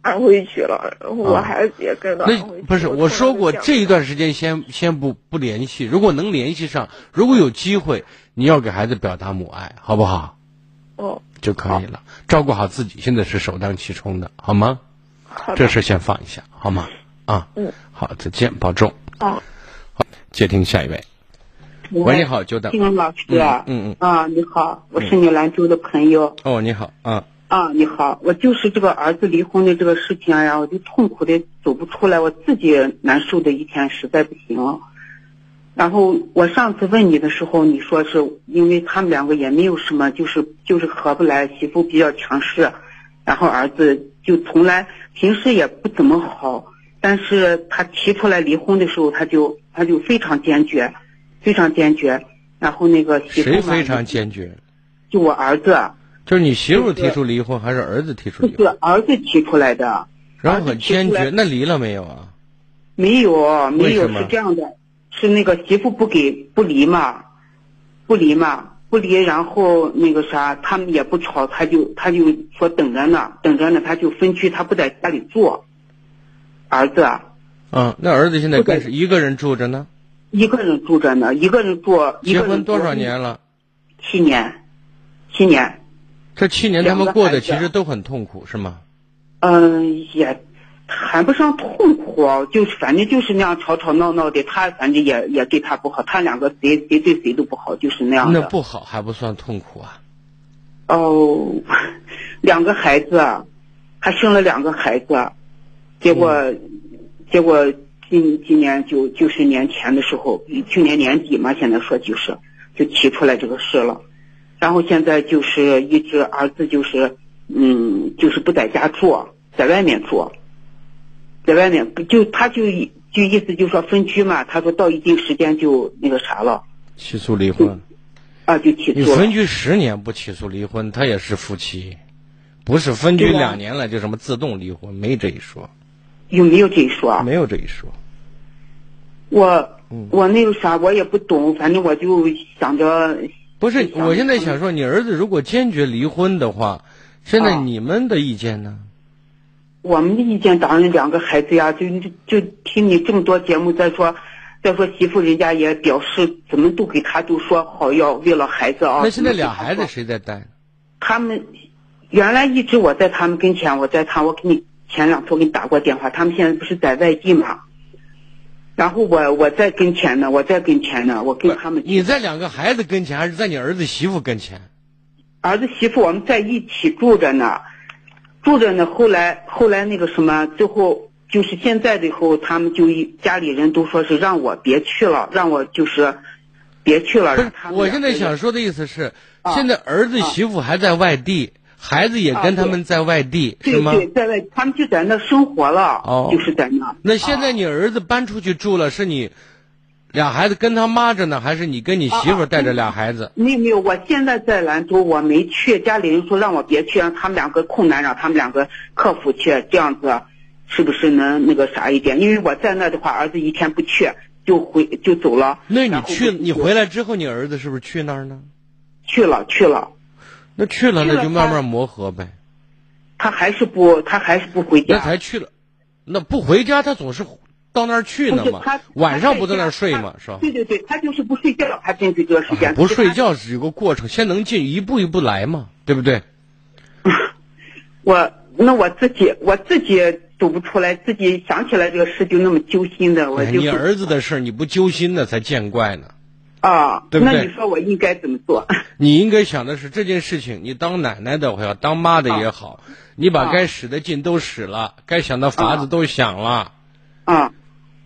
安徽去了，然后我啊孩子也跟到安徽去。那不是我说过，这一段时间先先不不联系，如果能联系上，如果有机会，你要给孩子表达母爱，好不好？哦，就可以了，照顾好自己，现在是首当其冲的，好吗？好这事先放一下，好吗？啊，嗯，好，再见，保重。啊。好接听下一位，喂，你好，久等。金荣老师，嗯嗯啊，你好，我是你兰州的朋友。哦，你好，啊，啊，你好，我就是这个儿子离婚的这个事情呀，我就痛苦的走不出来，我自己难受的一天实在不行了。然后我上次问你的时候，你说是因为他们两个也没有什么，就是就是合不来，媳妇比较强势，然后儿子就从来平时也不怎么好，但是他提出来离婚的时候，他就他就非常坚决，非常坚决。然后那个媳妇嘛谁非常坚决？就我儿子，就是你媳妇提出离婚，还是儿子提出离是？儿子提出来的，然后很坚决，那离了没有啊？没有没有是这样的，是那个媳妇不给不离嘛，不离嘛，不离，然后那个啥，他们也不吵，他就他就说等着呢，等着呢，他就分居，他不在家里住，儿子啊嗯，那儿子现在跟一个人住着呢？一个人住着呢，一个人住，结婚多少年了？七年，七年，这七年他们过的个孩子其实都很痛苦，是吗？嗯，也谈不上痛苦，就是反正就是那样吵吵闹闹的。他反正也也对他不好，他两个谁谁对谁都不好，就是那样的。那不好还不算痛苦啊？哦，两个孩子，还生了两个孩子，结果、嗯。结果今今年就就是年前的时候，去年年底嘛，现在说就是就提出来这个事了，然后现在就是一直儿子就是嗯就是不在家住，在外面住，在外面就他就就意思就说分居嘛，他说到一定时间就那个啥了。起诉离婚，啊，就起诉分居十年不起诉离婚，他也是夫妻，不是分居两年了就什么自动离婚，没这一说，有没有这一说啊？没有这一说。我嗯我那个啥，我也不懂，反正我就想着，不是，我现在想说，你儿子如果坚决离婚的话，现在啊你们的意见呢？我们的意见当然两个孩子呀，就就就听你这么多节目，再说再说媳妇人家也表示怎么都给他都说好要为了孩子啊。那现在俩孩子谁在带？他们原来一直我在他们跟前，我在他，我给你前两天我给你打过电话，他们现在不是在外地嘛？然后我我在跟前呢，我在跟前呢，我跟他们你在两个孩子跟前，还是在你儿子媳妇跟前？儿子媳妇我们在一起住着呢，住着呢。后来后来那个什么，最后就是现在的以后，他们就一家里人都说是让我别去了，让我就是别去了。我现在想说的意思是，啊现在儿子媳妇还在外地，孩子也跟他们在外地，是吗？对对，在外他们就在那生活了，哦就是在那。那现在你儿子搬出去住了，是你俩孩子跟他妈着呢，还是你跟你媳妇带着俩孩子？没有没有，我现在在兰州，我没去，家里人说让我别去，让他们两个困难，让他们两个克服去，这样子是不是能那个啥一点？因为我在那的话，儿子一天不去就回就走了。那你去，你回来之后，你儿子是不是去那儿呢？去了去了，那去了，那就慢慢磨合呗。他还是不他还是不回家那家。才去了，那不回家，他总是到那儿去呢嘛他。晚上不在那儿睡嘛，是吧？对对对，他就是不睡觉，他进去这个时间。不睡觉是有个过程，先能进，一步一步来嘛，对不对？我那我自己我自己走不出来，自己想起来这个事就那么揪心的，我哎你儿子的事你不揪心的才见怪呢。啊，对不对那你说我应该怎么做？[laughs] 你应该想的是这件事情，你当奶奶的也好，当妈的也好，你把该使的劲都使了，该想的法子都想了，啊，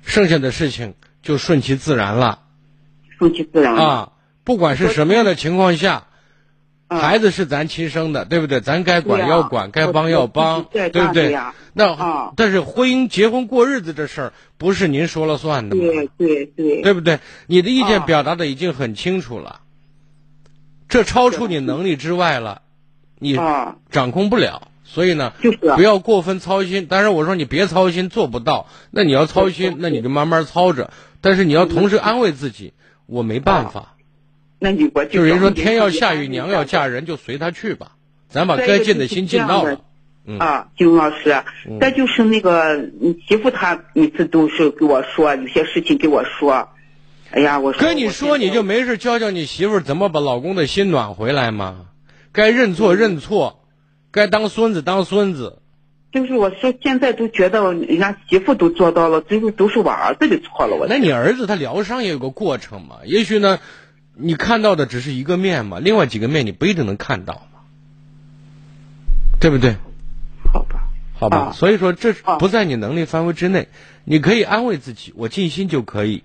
剩下的事情就顺其自然了顺其自然了。啊。不管是什么样的情况下，啊孩子是咱亲生的，对不对？咱该管要管，该帮要帮，对不对？那啊但是婚姻结婚过日子这事儿不是您说了算的嘛？对对对，对不对？你的意见啊表达的已经很清楚了，这超出你能力之外了，你啊，掌控不了。所以呢，不要过分操心。当然，我说你别操心，做不到，那你要操心，那你就慢慢操着。但是你要同时安慰自己，我没办法。那你我就是人说天要下雨，娘要嫁人，就随他去吧。咱把该尽的心尽到了。嗯啊，金老师，嗯再就是那个你媳妇，她每次都是给我说有些事情给我说，哎呀，我说跟你说，你就没事教教你媳妇怎么把老公的心暖回来嘛。该认错认错，该当孙子当孙子。就是我说现在都觉得人家媳妇都做到了，最后都是我儿子的错了，我那你儿子他疗伤也有个过程嘛？也许呢，你看到的只是一个面嘛，另外几个面你不一定能看到嘛，对不对？好吧，好吧，啊所以说这啊不在你能力范围之内，你可以安慰自己，我尽心就可以。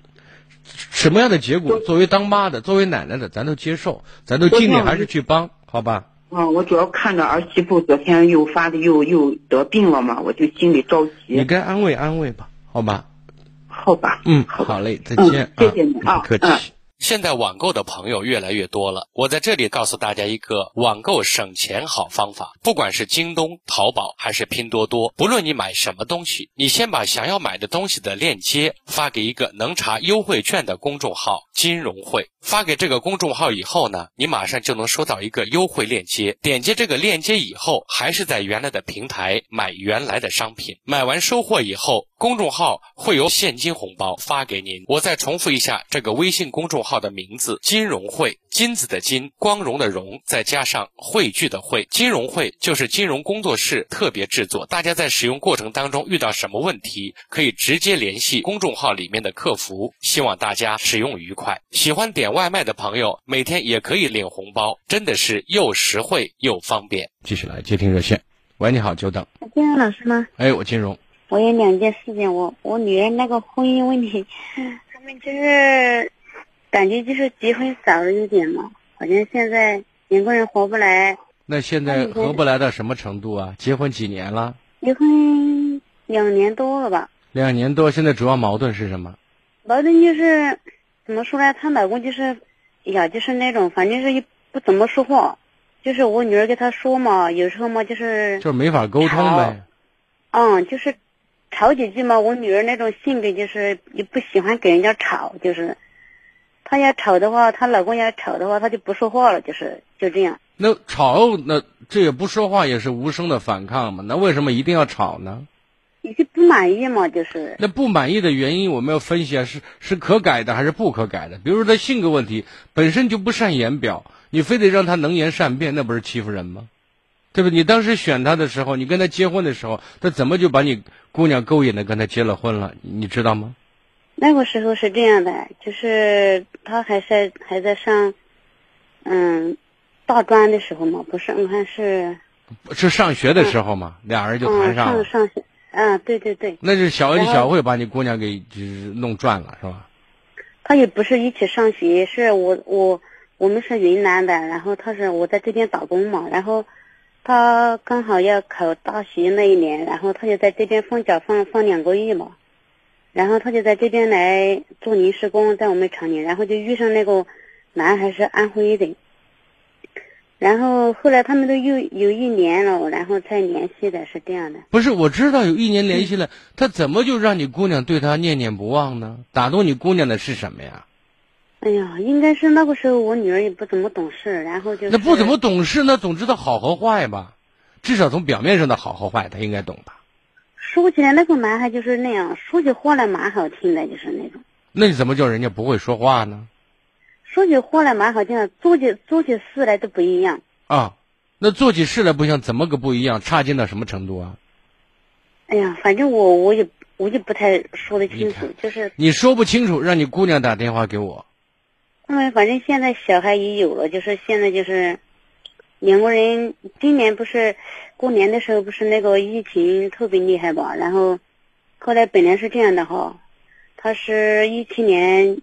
什么样的结果，作为当妈的，作为奶奶的，咱都接受，咱都尽力还是去帮，好吧？嗯，我主要看着儿媳妇昨天又发的又又得病了嘛，我就心里着急你。该安慰安慰吧，好吧？好吧，嗯，好嘞，再嗯见，谢谢你啊不客气。嗯现在网购的朋友越来越多了，我在这里告诉大家一个网购省钱好方法。不管是京东、淘宝还是拼多多，不论你买什么东西，你先把想要买的东西的链接发给一个能查优惠券的公众号“金融会”。发给这个公众号以后呢，你马上就能收到一个优惠链接。点击这个链接以后，还是在原来的平台买原来的商品。买完收货以后，公众号会有现金红包发给您。我再重复一下这个微信公众号的名字：金融会，金子的金，光荣的荣，再加上汇聚的汇。金融会就是金融工作室特别制作。大家在使用过程当中遇到什么问题，可以直接联系公众号里面的客服。希望大家使用愉快。喜欢点外卖的朋友，每天也可以领红包，真的是又实惠又方便。继续来接听热线。喂，你好，久等。金融老师吗？哎，我金融。我有两件事情，我我女儿那个婚姻问题，他们就是感觉就是结婚早了一点嘛，好像现在两个人合不来。那现在合不来到什么程度啊？结婚几年了？结婚两年多了吧？两年多，现在主要矛盾是什么？矛盾就是怎么说呢？她老公就是呀，就是那种反正是一不怎么说话，就是我女儿跟他说嘛，有时候嘛就是就是没法沟通呗。嗯，就是吵几句嘛。我女儿那种性格就是也不喜欢给人家吵，就是她要吵的话，她老公要吵的话，她就不说话了，就是就这样。那吵，那这也不说话，也是无声的反抗嘛。那为什么一定要吵呢？你就不满意嘛，就是那不满意的原因，我们要分析啊，是是可改的还是不可改的？比如说他性格问题本身就不善言表，你非得让他能言善辩，那不是欺负人吗？对不对？你当时选他的时候，你跟他结婚的时候，他怎么就把你姑娘勾引的跟他结了婚了？你知道吗？那个时候是这样的，就是他还在还在上，嗯，大专的时候嘛，不是，我看是是上学的时候嘛，俩人就谈嗯上了。上上学，啊，对对对，那是小恩小惠把你姑娘给就是弄转了，是吧？他也不是一起上学，是我我我们是云南的，然后他是我在这边打工嘛，然后他刚好要考大学那一年，然后他就在这边放假放放两个月嘛，然后他就在这边来做临时工，在我们厂里，然后就遇上那个男孩是安徽的，然后后来他们都又有一年了，然后才联系的，是这样的。不是，我知道有一年联系了，他怎么就让你姑娘对他念念不忘呢？打动你姑娘的是什么呀？哎呀，应该是那个时候我女儿也不怎么懂事，然后就那不怎么懂事，那总知道好和坏吧？至少从表面上的好和坏，她应该懂吧？说起来，那个男孩就是那样，说起话来蛮好听的，就是那种。那你怎么叫人家不会说话呢？说起话来蛮好听的，做起做起事来都不一样。啊，那做起事来不像，怎么个不一样？差劲到什么程度啊？哎呀，反正我我也我就不太说得清楚，就是你说不清楚，让你姑娘打电话给我。因为反正现在小孩也有了，就是现在就是两个人，今年不是过年的时候不是那个疫情特别厉害吧？然后后来本来是这样的哈，他是一七年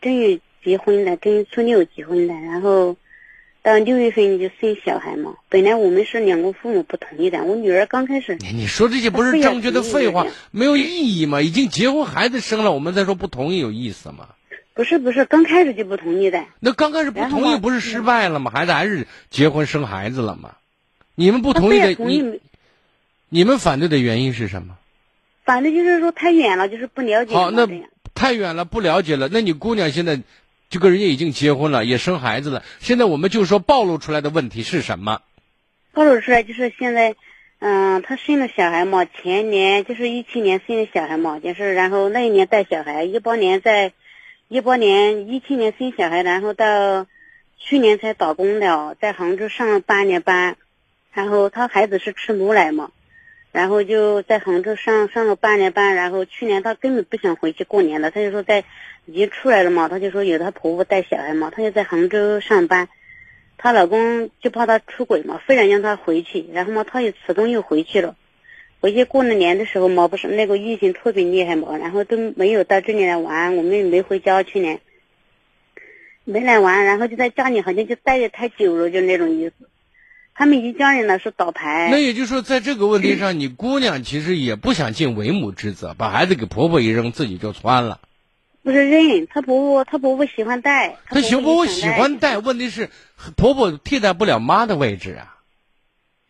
正月结婚的，正月初六结婚的，然后到六月份就生小孩嘛。本来我们是两个父母不同意的，我女儿刚开始你说这些不是正确的废话，没有意义嘛？已经结婚，孩子生了，我们再说不同意有意思吗？不是不是，刚开始就不同意的。那刚开始不同意，不是失败了吗？孩子还是结婚生孩子了吗？你们不同意的，你你们反对的原因是什么？反正就是说太远了，就是不了解。好，那太远了，不了解了。那你姑娘现在就跟人家已经结婚了，也生孩子了。现在我们就说暴露出来的问题是什么？暴露出来就是现在，嗯，她生了小孩嘛，前年就是一七年生的小孩嘛，就是然后那一年带小孩，一八年在。一八年、一七年生小孩，然后到去年才打工的，在杭州上了八年班，然后他孩子是吃母奶嘛，然后就在杭州上上了半年班，然后去年他根本不想回去过年了，他就说在已经出来了嘛，他就说有他婆婆带小孩嘛，他就在杭州上班，她老公就怕她出轨嘛，非然让她回去，然后嘛，她又辞工又回去了。回去过了年的时候嘛，不是那个疫情特别厉害嘛，然后都没有到这里来玩，我们也没回家去年，没来玩，然后就在家里好像就待的太久了，就那种意思。他们一家人呢是倒台。那也就是说，在这个问题上，你姑娘其实也不想尽为母之责，把孩子给婆婆一扔，自己就窜了。不是认，她婆婆，她婆婆喜欢带。她婆婆喜欢带，问题是婆婆替代不了妈的位置啊。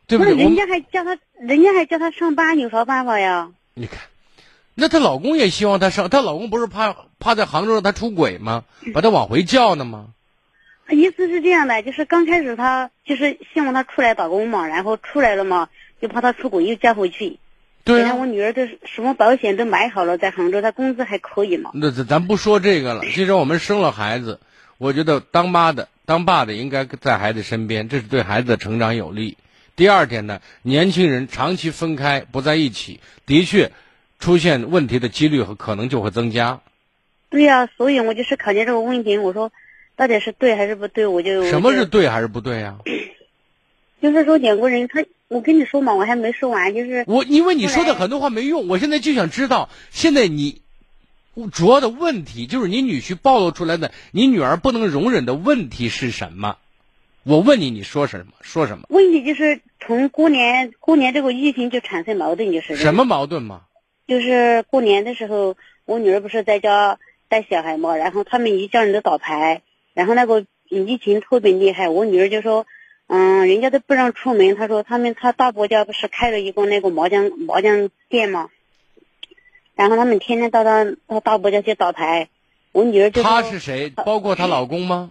对不对？人家还叫她，人家还叫她上班，有啥办法呀？你看，那她老公也希望她上，她老公不是怕怕在杭州让她出轨吗？把她往回叫呢吗？意思是这样的，就是刚开始他就是希望他出来打工嘛，然后出来了嘛，就怕他出轨又嫁回去。对啊。我女儿的什么保险都买好了，在杭州，她工资还可以嘛。那咱咱不说这个了。其实我们生了孩子，我觉得当妈的、当爸的应该在孩子身边，这是对孩子的成长有利。第二点呢，年轻人长期分开不在一起，的确出现问题的几率和可能就会增加。对呀，所以我就是考虑这个问题，我说到底是对还是不对，我就什么是对还是不对呀？就是说两个人，他我跟你说嘛，我还没说完，就是我因为你说的很多话没用，我现在就想知道，现在你主要的问题就是你女婿暴露出来的，你女儿不能容忍的问题是什么？我问你，你说什么？说什么？问题就是从过年过年这个疫情就产生矛盾，就是什么矛盾嘛？就是过年的时候，我女儿不是在家带小孩嘛，然后他们一家人都打牌，然后那个疫情特别厉害，我女儿就说，嗯，人家都不让出门，她说他们他大伯家不是开了一个那个麻将麻将店嘛，然后他们天天到他他大伯家去打牌，我女儿就她是谁？包括她老公吗？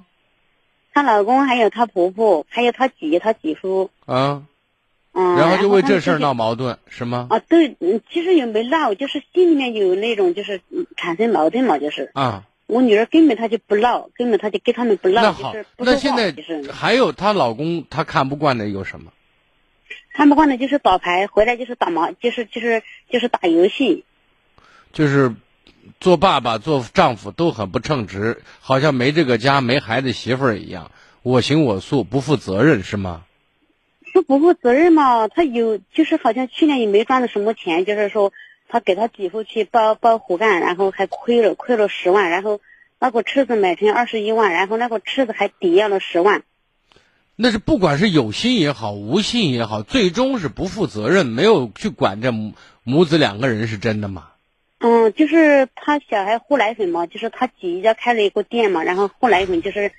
她老公还有她婆婆，还有她姐、她姐夫。啊，嗯，然后就为这事儿闹矛盾是吗？啊，对，其实也没闹，就是心里面有那种就是产生矛盾嘛，就是啊。我女儿根本她就不闹，根本她就跟他们不闹，就是不那现在还有她老公，他看不惯的有什么？看不惯的就是打牌，回来就是打麻，就是就是就是打游戏。就是。做爸爸、做丈夫都很不称职，好像没这个家、没孩子、媳妇儿一样，我行我素，不负责任是吗？说不负责任嘛，他有就是好像去年也没赚到什么钱，就是说他给他姐夫去包包活干，然后还亏了亏了十万，然后那个车子买成二十一万，然后那个车子还抵押了十万。那是不管是有心也好，无心也好，最终是不负责任，没有去管这母母子两个人是真的吗？嗯，就是他小孩喝奶粉嘛，就是他姐姐家开了一个店嘛，然后喝奶粉就是，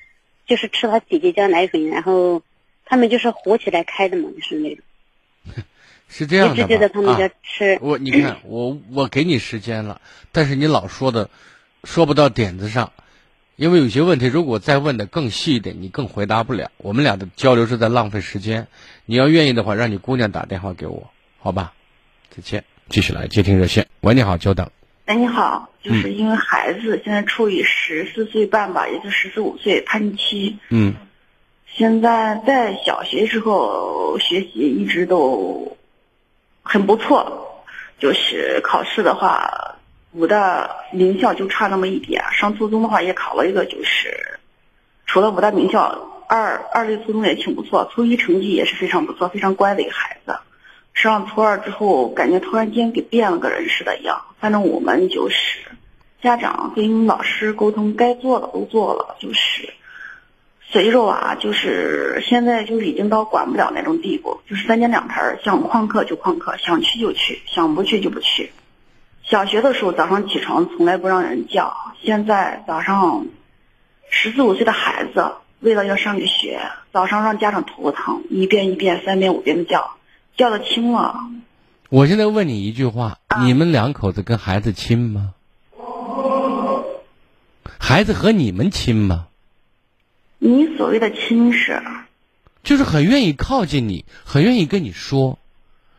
就是吃他姐姐家奶粉，然后他们就是合起来开的嘛，就是那种。[laughs] 是这样的一直就在他们家啊吃。我你看，[clears throat] 我我给你时间了，但是你老说的说不到点子上，因为有些问题如果再问的更细一点，你更回答不了。我们俩的交流是在浪费时间。你要愿意的话，让你姑娘打电话给我，好吧？再见。继续来接听热线。喂，你好，久等。哎，你好，就是嗯因为孩子现在处于十四岁半吧，也就十四五岁叛逆期。嗯现在在小学时候学习一直都很不错，就是考试的话，五大名校就差那么一点。上初中的话也考了一个，就是除了五大名校，二二类初中也挺不错，初一成绩也是非常不错，非常乖的一个孩子。上初二之后，感觉突然间给变了个人似的一样。反正我们就是家长跟老师沟通，该做的都做了，就是随着啊，就是现在就是已经到管不了那种地步，就是三言两头，想旷课就旷课，想去就去，想不去就不去。小学的时候早上起床从来不让人叫，现在早上十四五岁的孩子为了要上个学，早上让家长头疼，一遍一遍、三遍五遍的叫，叫的轻了。我现在问你一句话：你们两口子跟孩子亲吗？孩子和你们亲吗？你所谓的亲是，就是很愿意靠近你，很愿意跟你说，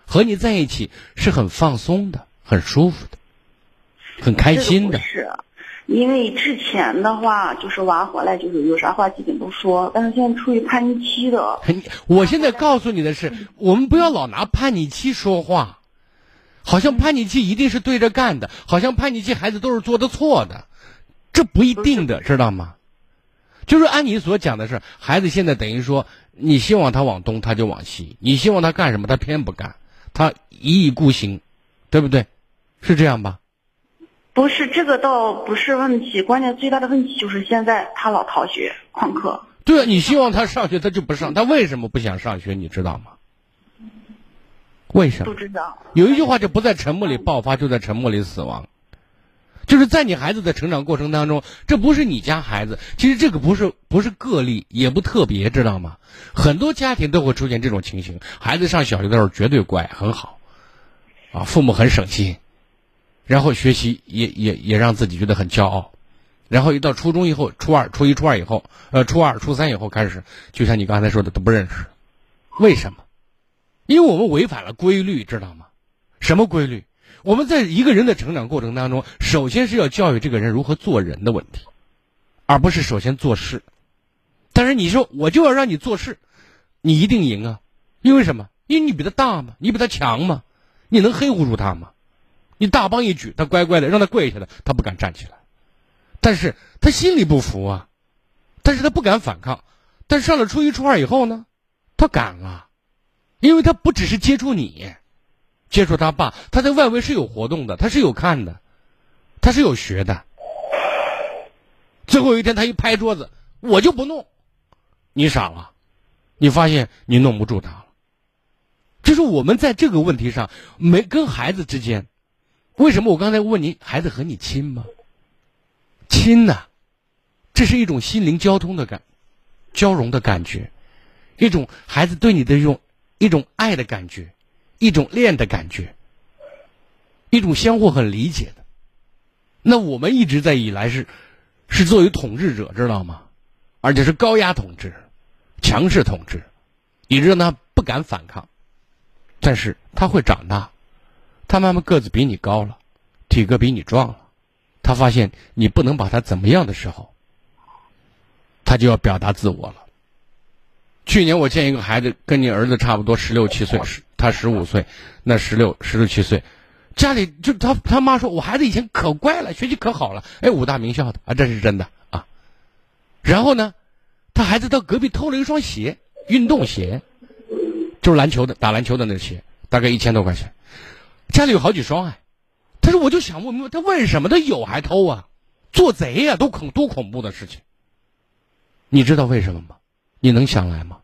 和你在一起是很放松的，很舒服的，很开心的。不。是，因为之前的话就是娃回来就是有啥话基本都说，但是现在处于叛逆期的，我现在告诉你的是，我们不要老拿叛逆期说话，好像叛逆期一定是对着干的，好像叛逆期孩子都是做的错的，这不一定的，知道吗？就是按你所讲的是，孩子现在等于说，你希望他往东，他就往西；你希望他干什么，他偏不干，他一意孤行，对不对？是这样吧？不是这个倒不是问题，关键最大的问题就是现在他老逃学旷课，对啊，你希望他上学，他就不上，他为什么不想上学？你知道吗？为什么？不知道。有一句话叫不在沉默里爆发，就在沉默里死亡。就是在你孩子的成长过程当中，这不是你家孩子，其实这个不是不是个例，也不特别，知道吗？很多家庭都会出现这种情形，孩子上小学的时候绝对乖，很好，啊，父母很省心，然后学习也也也让自己觉得很骄傲，然后一到初中以后，初二、初一、初二以后，呃，初二、初三以后开始，就像你刚才说的，都不认识，为什么？因为我们违反了规律，知道吗？什么规律？我们在一个人的成长过程当中，首先是要教育这个人如何做人的问题，而不是首先做事。但是你说我就要让你做事，你一定赢啊！因为什么？因为你比他大嘛，你比他强嘛，你能黑乎住他吗？你大棒一举，他乖乖的，让他跪下的，他不敢站起来，但是他心里不服啊，但是他不敢反抗。但上了初一、初二以后呢，他敢了，因为他不只是接触你。接触他爸，他在外围是有活动的，他是有看的，他是有学的。最后一天，他一拍桌子，我就不弄，你傻了，你发现你弄不住他了。就是我们在这个问题上，没跟孩子之间，为什么我刚才问你，孩子和你亲吗？亲呐、这是一种心灵交通的感，交融的感觉，一种孩子对你的一种一种爱的感觉。一种恋的感觉，一种相互很理解的。那我们一直在以来是，是作为统治者，知道吗？而且是高压统治、强势统治，以致让他不敢反抗。但是他会长大，他慢慢个子比你高了，体格比你壮了，他发现你不能把他怎么样的时候，他就要表达自我了。去年我见一个孩子跟你儿子差不多，十六七岁，他十五岁，那十六十六七岁，家里就他他妈说，我孩子以前可乖了，学习可好了，哎，五大名校的啊，这是真的啊。然后呢，他孩子到隔壁偷了一双鞋，运动鞋，就是篮球的打篮球的那鞋，大概一千多块钱，家里有好几双哎。他说我就想不明白，他为什么他有还偷啊？做贼呀，都恐多恐怖的事情。你知道为什么吗？你能想来吗？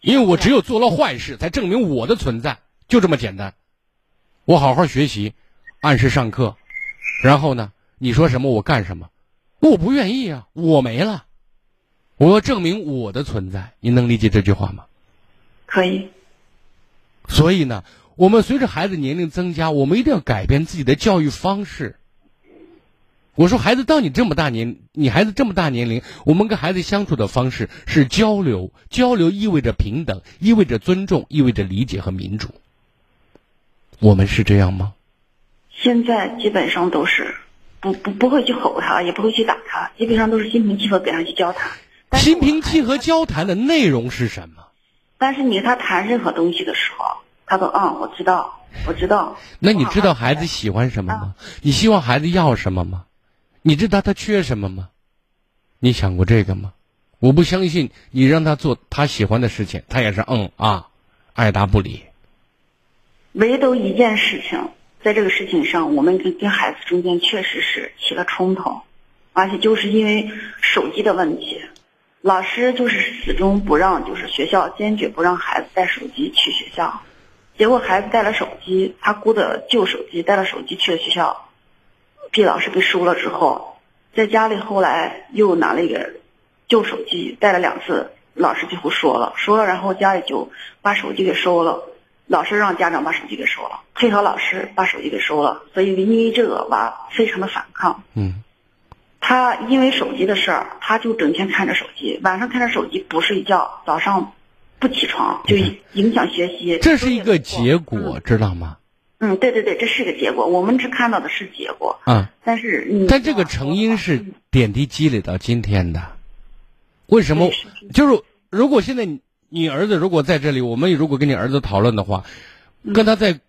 因为我只有做了坏事，才证明我的存在，就这么简单。我好好学习，按时上课，然后呢，你说什么我干什么，我不愿意啊，我没了，我要证明我的存在。你能理解这句话吗？可以。所以呢，我们随着孩子年龄增加，我们一定要改变自己的教育方式。我说，孩子到你这么大年，你孩子这么大年龄，我们跟孩子相处的方式是交流，交流意味着平等，意味着尊重，意味着理解和民主。我们是这样吗？现在基本上都是不不不会去吼他，也不会去打他，基本上都是心平气和给他去交谈。心平气和交谈的内容是什么？但是你跟他谈任何东西的时候，他说：“嗯，我知道，我知道。”那你知道孩子喜欢什么吗？你希望孩子要什么吗？你知道他缺什么吗？你想过这个吗？我不相信你让他做他喜欢的事情，他也是嗯啊，爱答不理。唯独一件事情，在这个事情上，我们跟跟孩子中间确实是起了冲突，而且就是因为手机的问题，老师就是始终不让，就是学校坚决不让孩子带手机去学校，结果孩子带了手机，他姑的旧手机带了手机去了学校。被老师给收了之后，在家里后来又拿了一个旧手机带了两次，老师最后说了，说了，然后家里就把手机给收了。老师让家长把手机给收了，配合老师把手机给收了。所以因为这个娃，非常的反抗。嗯。他因为手机的事儿，他就整天看着手机，晚上看着手机不睡觉，早上不起床就影响学习。这是一个结果，知道吗？嗯，对对对，这是个结果，我们只看到的是结果。嗯，但是，但这个成因是点滴积累到今天的。为什么？就是如果现在你你儿子如果在这里，我们如果跟你儿子讨论的话，跟他在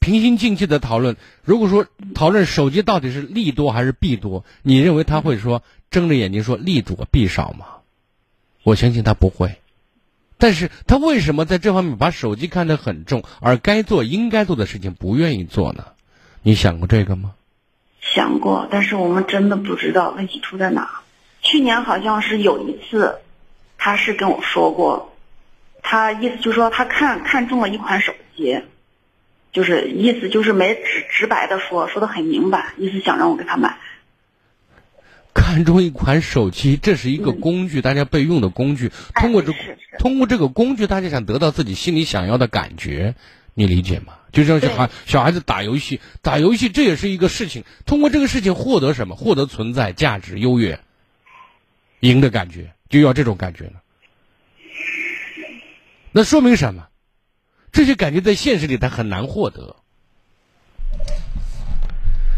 平心静气的讨论，如果说讨论手机到底是利多还是弊多，你认为他会说睁着眼睛说利多弊少吗？我相信他不会。但是他为什么在这方面把手机看得很重，而该做应该做的事情不愿意做呢？你想过这个吗？想过，但是我们真的不知道问题出在哪。去年好像是有一次，他是跟我说过，他意思就是说他看看中了一款手机，就是意思就是没直直白的说，说的很明白，意思想让我给他买。看中一款手机，这是一个工具，大家备用的工具。通过这通过这个工具，大家想得到自己心里想要的感觉，你理解吗？就像小孩小孩子打游戏，打游戏这也是一个事情。通过这个事情获得什么？获得存在价值、优越、赢的感觉，就要这种感觉呢。那说明什么？这些感觉在现实里他很难获得。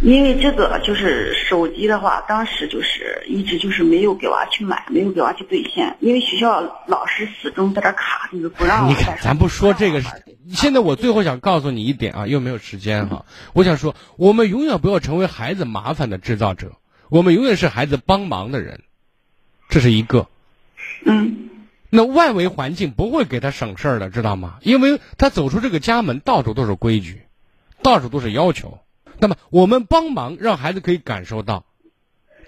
因为这个就是手机的话，当时就是一直就是没有给娃去买，没有给娃去兑现，因为学校老师始终在这卡，就是不让。你看，咱不说这个，现在我最后想告诉你一点啊，又没有时间哈。我想说，我们永远不要成为孩子麻烦的制造者，我们永远是孩子帮忙的人，这是一个。嗯。那外围环境不会给他省事儿的，知道吗？因为他走出这个家门，到处都是规矩，到处都是要求。那么，我们帮忙让孩子可以感受到，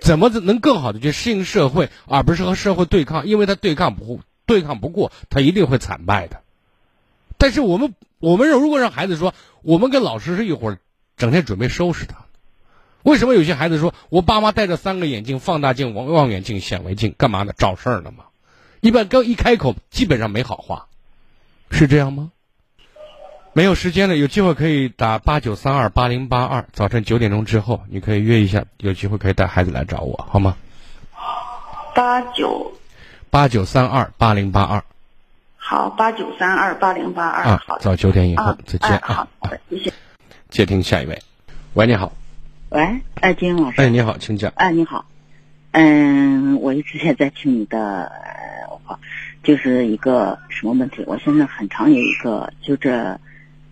怎么能更好的去适应社会，而不是和社会对抗，因为他对抗不对抗不过，他一定会惨败的。但是我们我们如果让孩子说，我们跟老师是一伙儿，整天准备收拾他。为什么有些孩子说我爸妈戴着三个眼镜，放大镜、望望远镜、显微镜，干嘛呢？找事儿呢吗？一般刚一开口，基本上没好话，是这样吗？没有时间的，有机会可以打八九三二八零八二。早晨九点钟之后，你可以约一下，有机会可以带孩子来找我，好吗？八九八九三二八零八二。好，八九三二八零八二。啊，早九点以后再见啊！好的，谢谢。接听下一位，喂，你好。喂，哎，金老师。哎，你好，请讲。哎，你好。嗯，我一直也在听你的话，就是一个什么问题？我现在很长有一个，就这。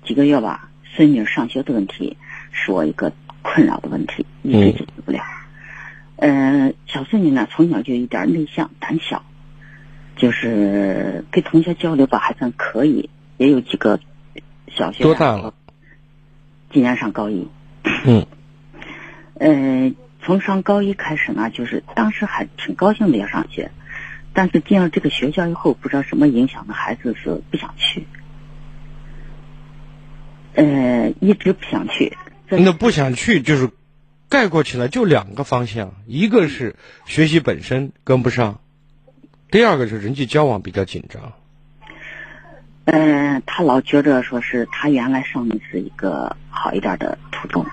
几个月吧，孙女上学的问题是我一个困扰的问题，一直解决不了。嗯，小孙女呢，从小就有点内向、胆小，就是跟同学交流吧还算可以，也有几个小学多大了？今年上高一。嗯。嗯，[laughs] 从上高一开始呢，就是当时还挺高兴的要上学，但是进了这个学校以后，不知道什么影响的，孩子是不想去，呃，一直不想去。那不想去就是概括起来就两个方向，一个是学习本身跟不上，第二个是人际交往比较紧张。嗯，他老觉着说是他原来上的是一个好一点的初中，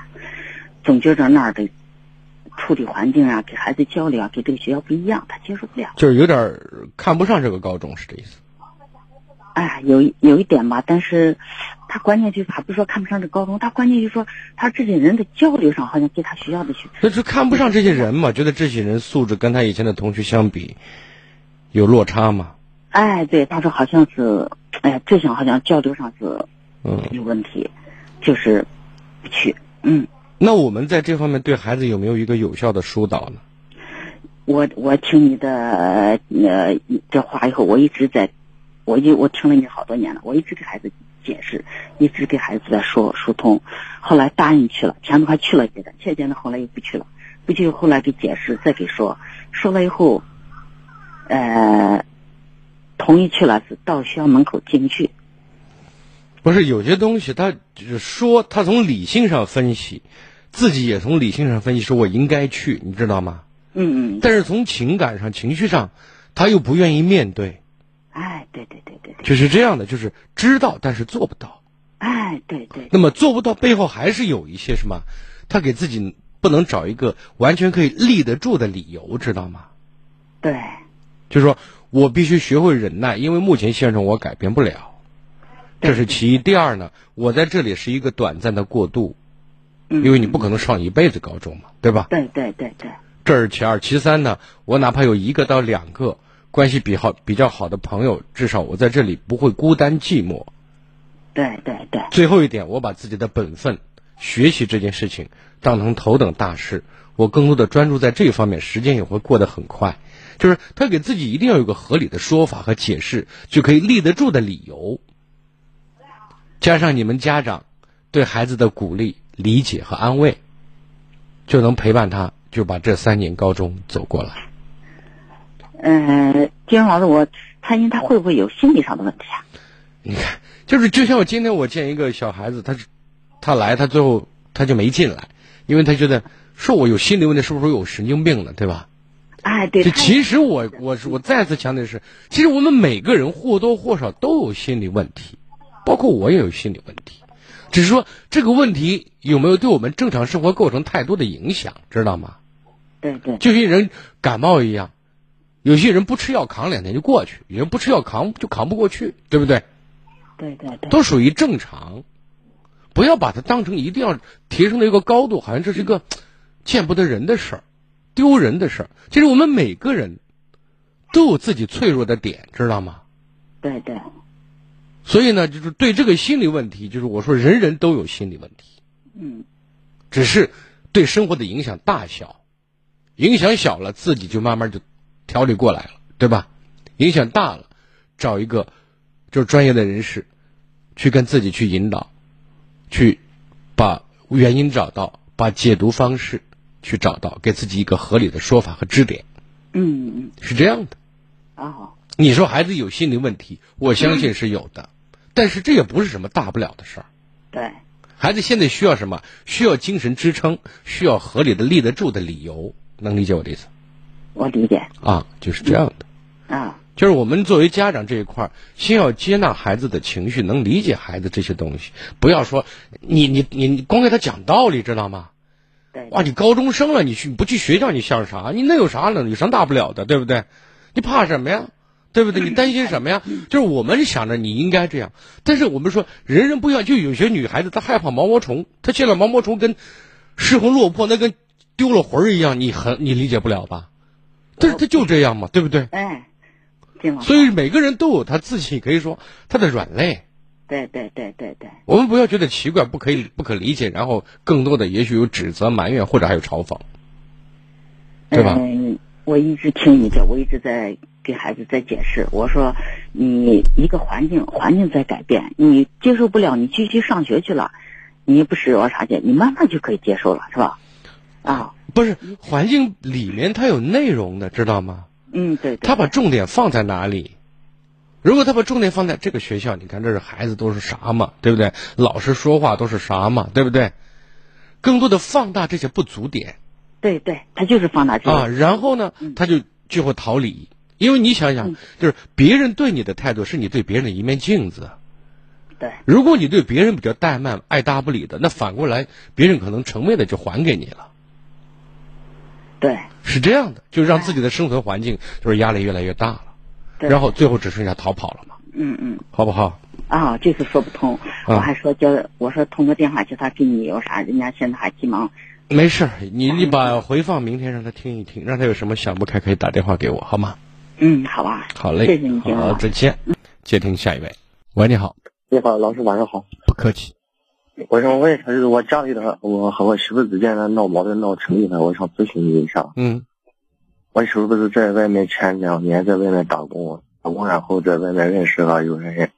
总觉着那儿的处理环境啊，给孩子交流啊，跟这个学校不一样，他接受不了。就是有点看不上这个高中，是这意思。哎，有有一点吧，但是他关键就是他不是说看不上这高中，他关键就是说他这些人的交流上好像跟他学校的学，那就看不上这些人嘛，觉得这些人素质跟他以前的同学相比有落差嘛。哎，对，他说好像是，哎呀，这项好像交流上是有问题，就是不去，嗯。那我们在这方面对孩子有没有一个有效的疏导呢？我我听你的呃这话以后，我一直在。我一我听了你好多年了，我一直给孩子解释，一直给孩子在说疏通，后来答应去了，前头还去了一个，渐渐的后来又不去了，不去后来给解释，再给说，说了以后，呃，同意去了，是到学校门口进不去。不是有些东西，他就是说，他从理性上分析，自己也从理性上分析，说我应该去，你知道吗？嗯嗯。但是从情感上、情绪上，他又不愿意面对。哎，对对对对，就是这样的，就是知道但是做不到。哎，对对。那么做不到背后还是有一些什么？他给自己不能找一个完全可以立得住的理由，知道吗？对。就是说我必须学会忍耐，因为目前现状我改变不了，这是其一。第二呢，我在这里是一个短暂的过渡，因为你不可能上一辈子高中嘛，对吧？对对对对。这是其二，其三呢，我哪怕有一个到两个。关系比好比较好的朋友，至少我在这里不会孤单寂寞。对对对。最后一点，我把自己的本分学习这件事情当成头等大事，我更多的专注在这方面，时间也会过得很快。就是他给自己一定要有个合理的说法和解释，就可以立得住的理由。加上你们家长对孩子的鼓励、理解和安慰，就能陪伴他，就把这三年高中走过来。嗯，金老师，我担心他会不会有心理上的问题啊？你看，就是就像我今天我见一个小孩子，他是他来，他最后他就没进来，因为他觉得说我有心理问题，是不是有神经病呢？对吧？哎，对。这其实我我是我再次强调的是，其实我们每个人或多或少都有心理问题，包括我也有心理问题，只是说这个问题有没有对我们正常生活构成太多的影响，知道吗？对对。就像人感冒一样。有些人不吃药扛两天就过去，有人不吃药扛就扛不过去，对不对？对对对，都属于正常，不要把它当成一定要提升到一个高度，好像这是一个见不得人的事儿、丢人的事儿。其实我们每个人都有自己脆弱的点，知道吗？对对。所以呢，就是对这个心理问题，就是我说人人都有心理问题，嗯，只是对生活的影响大小，影响小了，自己就慢慢就。调理过来了，对吧？影响大了，找一个就是专业的人士，去跟自己去引导，去把原因找到，把解读方式去找到，给自己一个合理的说法和支点。嗯嗯，是这样的。啊，你说孩子有心理问题，我相信是有的，但是这也不是什么大不了的事儿。对，孩子现在需要什么？需要精神支撑，需要合理的立得住的理由，能理解我的意思？我理解啊，就是这样的啊，就是我们作为家长这一块儿，先要接纳孩子的情绪，能理解孩子这些东西，不要说你你你你光给他讲道理，知道吗？对，哇，你高中生了，你去不去学校，你像啥？你那有啥呢？有啥大不了的，对不对？你怕什么呀？对不对？你担心什么呀？[laughs] 就是我们想着你应该这样，但是我们说人人不一样，就有些女孩子她害怕毛毛虫，她见了毛毛虫跟失魂落魄，那跟丢了魂儿一样，你很你理解不了吧？但是他就这样嘛，对不对？哎，所以每个人都有他自己可以说他的软肋。对对对对对。我们不要觉得奇怪、不可以、不可理解，然后更多的也许有指责、埋怨，或者还有嘲讽，对吧？嗯，我一直听你的，我一直在给孩子在解释。我说，你一个环境环境在改变，你接受不了，你继续上学去了，你不是有啥去，你慢慢就可以接受了，是吧？啊，不是环境里面它有内容的，知道吗？嗯，对对。他把重点放在哪里？如果他把重点放在这个学校，你看这是孩子都是啥嘛，对不对？老师说话都是啥嘛，对不对？更多的放大这些不足点。对对，他就是放大这个啊，然后呢，他就就会逃离，因为你想想，就是别人对你的态度是你对别人的一面镜子。对，如果你对别人比较怠慢、爱搭不理的，那反过来别人可能成倍的就还给你了。对，是这样的，就让自己的生存环境就是压力越来越大了，然后最后只剩下逃跑了嘛。嗯嗯，好不好？啊，这次说不通，我还说叫我说通个电话叫他给你有啥，人家现在还急忙。没事，你你把回放明天让他听一听，让他有什么想不开可以打电话给我，好吗？嗯，好吧。好嘞，谢谢你，好，再见。接听下一位，喂，你好。你好，老师，晚上好。不客气。我想问一下，就是我家里的，我和我媳妇之间的闹矛盾闹成厉害，我想咨询你一下。嗯。我媳妇不是在外面前两年在外面打工，打工然后在外面认识了有人，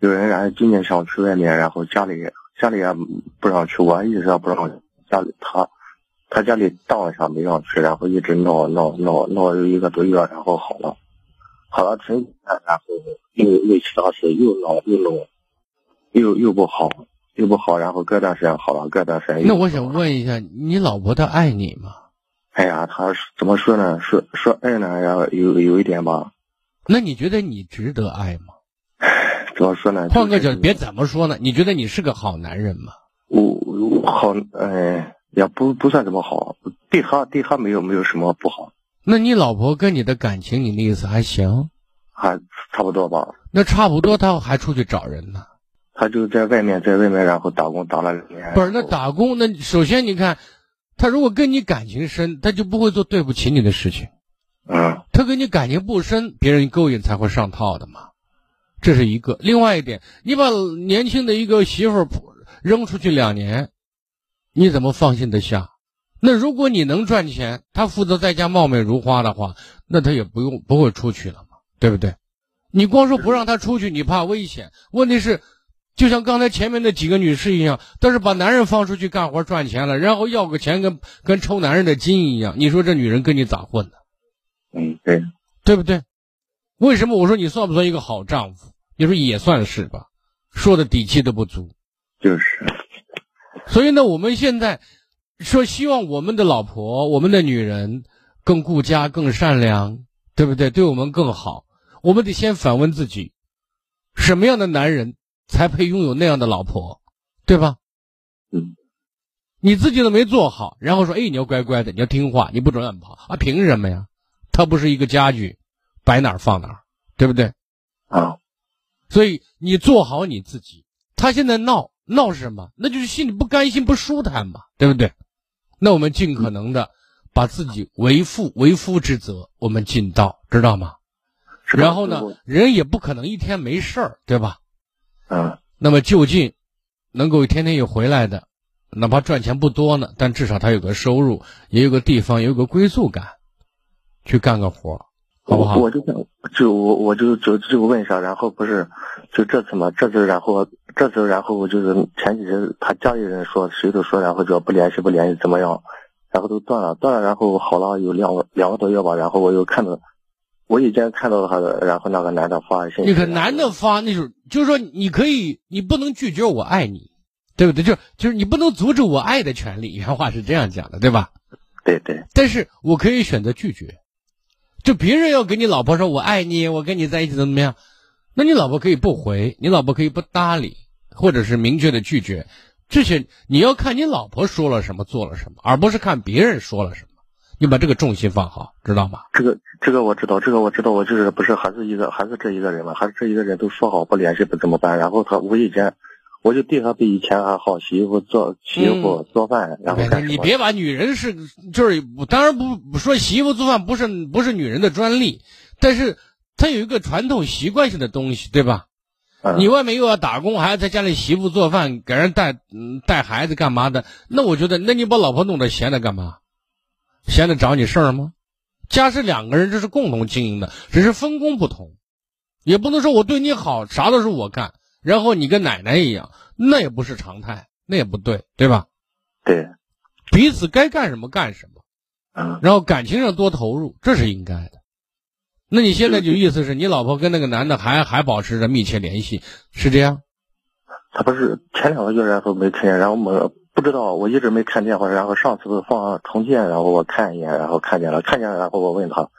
有人然后今年想去外面，然后家里家里也不让去，我一直要不让家里他，他家里当一下没让去，然后一直闹闹闹闹有一个多月，然后好了，好了挺然后又又其他事又闹又闹，又又不好。又不好，然后隔段时间好了，隔段时间。那我想问一下，你老婆她爱你吗？哎呀，她怎么说呢？说说爱呢，然后有有一点吧。那你觉得你值得爱吗？[laughs] 怎么说呢？换个角，别怎么说呢？你觉得你是个好男人吗？我好，哎，也不不算怎么好，对她对她没有没有什么不好。那你老婆跟你的感情，你的意思还行？还差不多吧。那差不多，她还出去找人呢。他就在外面，在外面，然后打工打了两年。不是，那打工，那首先你看，他如果跟你感情深，他就不会做对不起你的事情。嗯。他跟你感情不深，别人勾引才会上套的嘛，这是一个。另外一点，你把年轻的一个媳妇扔出去两年，你怎么放心得下？那如果你能赚钱，他负责在家貌美如花的话，那他也不用不会出去了嘛，对不对？你光说不让他出去，你怕危险，问题是。就像刚才前面那几个女士一样，都是把男人放出去干活赚钱了，然后要个钱跟跟抽男人的筋一样。你说这女人跟你咋混呢？嗯，对，对不对？为什么我说你算不算一个好丈夫？你说也算是吧，说的底气都不足。就是。所以呢，我们现在说希望我们的老婆、我们的女人更顾家、更善良，对不对？对我们更好。我们得先反问自己，什么样的男人？才配拥有那样的老婆，对吧？嗯，你自己都没做好，然后说，哎，你要乖乖的，你要听话，你不准乱跑啊？凭什么呀？它不是一个家具，摆哪儿放哪儿，对不对？啊，所以你做好你自己。他现在闹闹是什么？那就是心里不甘心、不舒坦嘛，对不对？那我们尽可能的把自己为父为夫之责，我们尽到，知道吗？然后呢，人也不可能一天没事儿，对吧？嗯，那么就近能够天天有回来的，哪怕赚钱不多呢，但至少他有个收入，也有个地方，有个归宿感，去干个活，好不好？我就想，就我我就就就问一下，然后不是就这次嘛？这次然后这次然后就是前几天他家里人说谁都说，然后就不联系不联系怎么样，然后都断了断了，然后好了有两两个多月吧，然后我又看到。我以前看到他的，然后那个男的发信息。那个男的发，那种就是说，你可以，你不能拒绝我爱你，对不对？就就是你不能阻止我爱的权利。原话是这样讲的，对吧？对对。但是我可以选择拒绝。就别人要跟你老婆说“我爱你”，我跟你在一起怎么怎么样？那你老婆可以不回，你老婆可以不搭理，或者是明确的拒绝。这些你要看你老婆说了什么，做了什么，而不是看别人说了什么。你把这个重心放好，知道吗？这个这个我知道，这个我知道，我就是不是还是一个还是这一个人嘛，还是这一个人都说好不联系不怎么办？然后他无意间，我就对他比以前还好，洗衣服做洗衣服做饭，然后你别把女人是就是当然不说洗衣服做饭不是不是女人的专利，但是他有一个传统习惯性的东西，对吧？你外面又要打工，还要在家里洗衣服做饭，给人带嗯带孩子干嘛的？那我觉得，那你把老婆弄得闲着干嘛？闲着找你事儿吗？家是两个人，这是共同经营的，只是分工不同，也不能说我对你好，啥都是我干，然后你跟奶奶一样，那也不是常态，那也不对，对吧？对。彼此该干什么干什么，嗯，然后感情上多投入，这是应该的。那你现在就意思是你老婆跟那个男的还还保持着密切联系，是这样？他不是前两个月然后没看见，然后我不知道，我一直没看电话，然后上次放重建，然后我看一眼，然后看见了，看见了，然后我问他，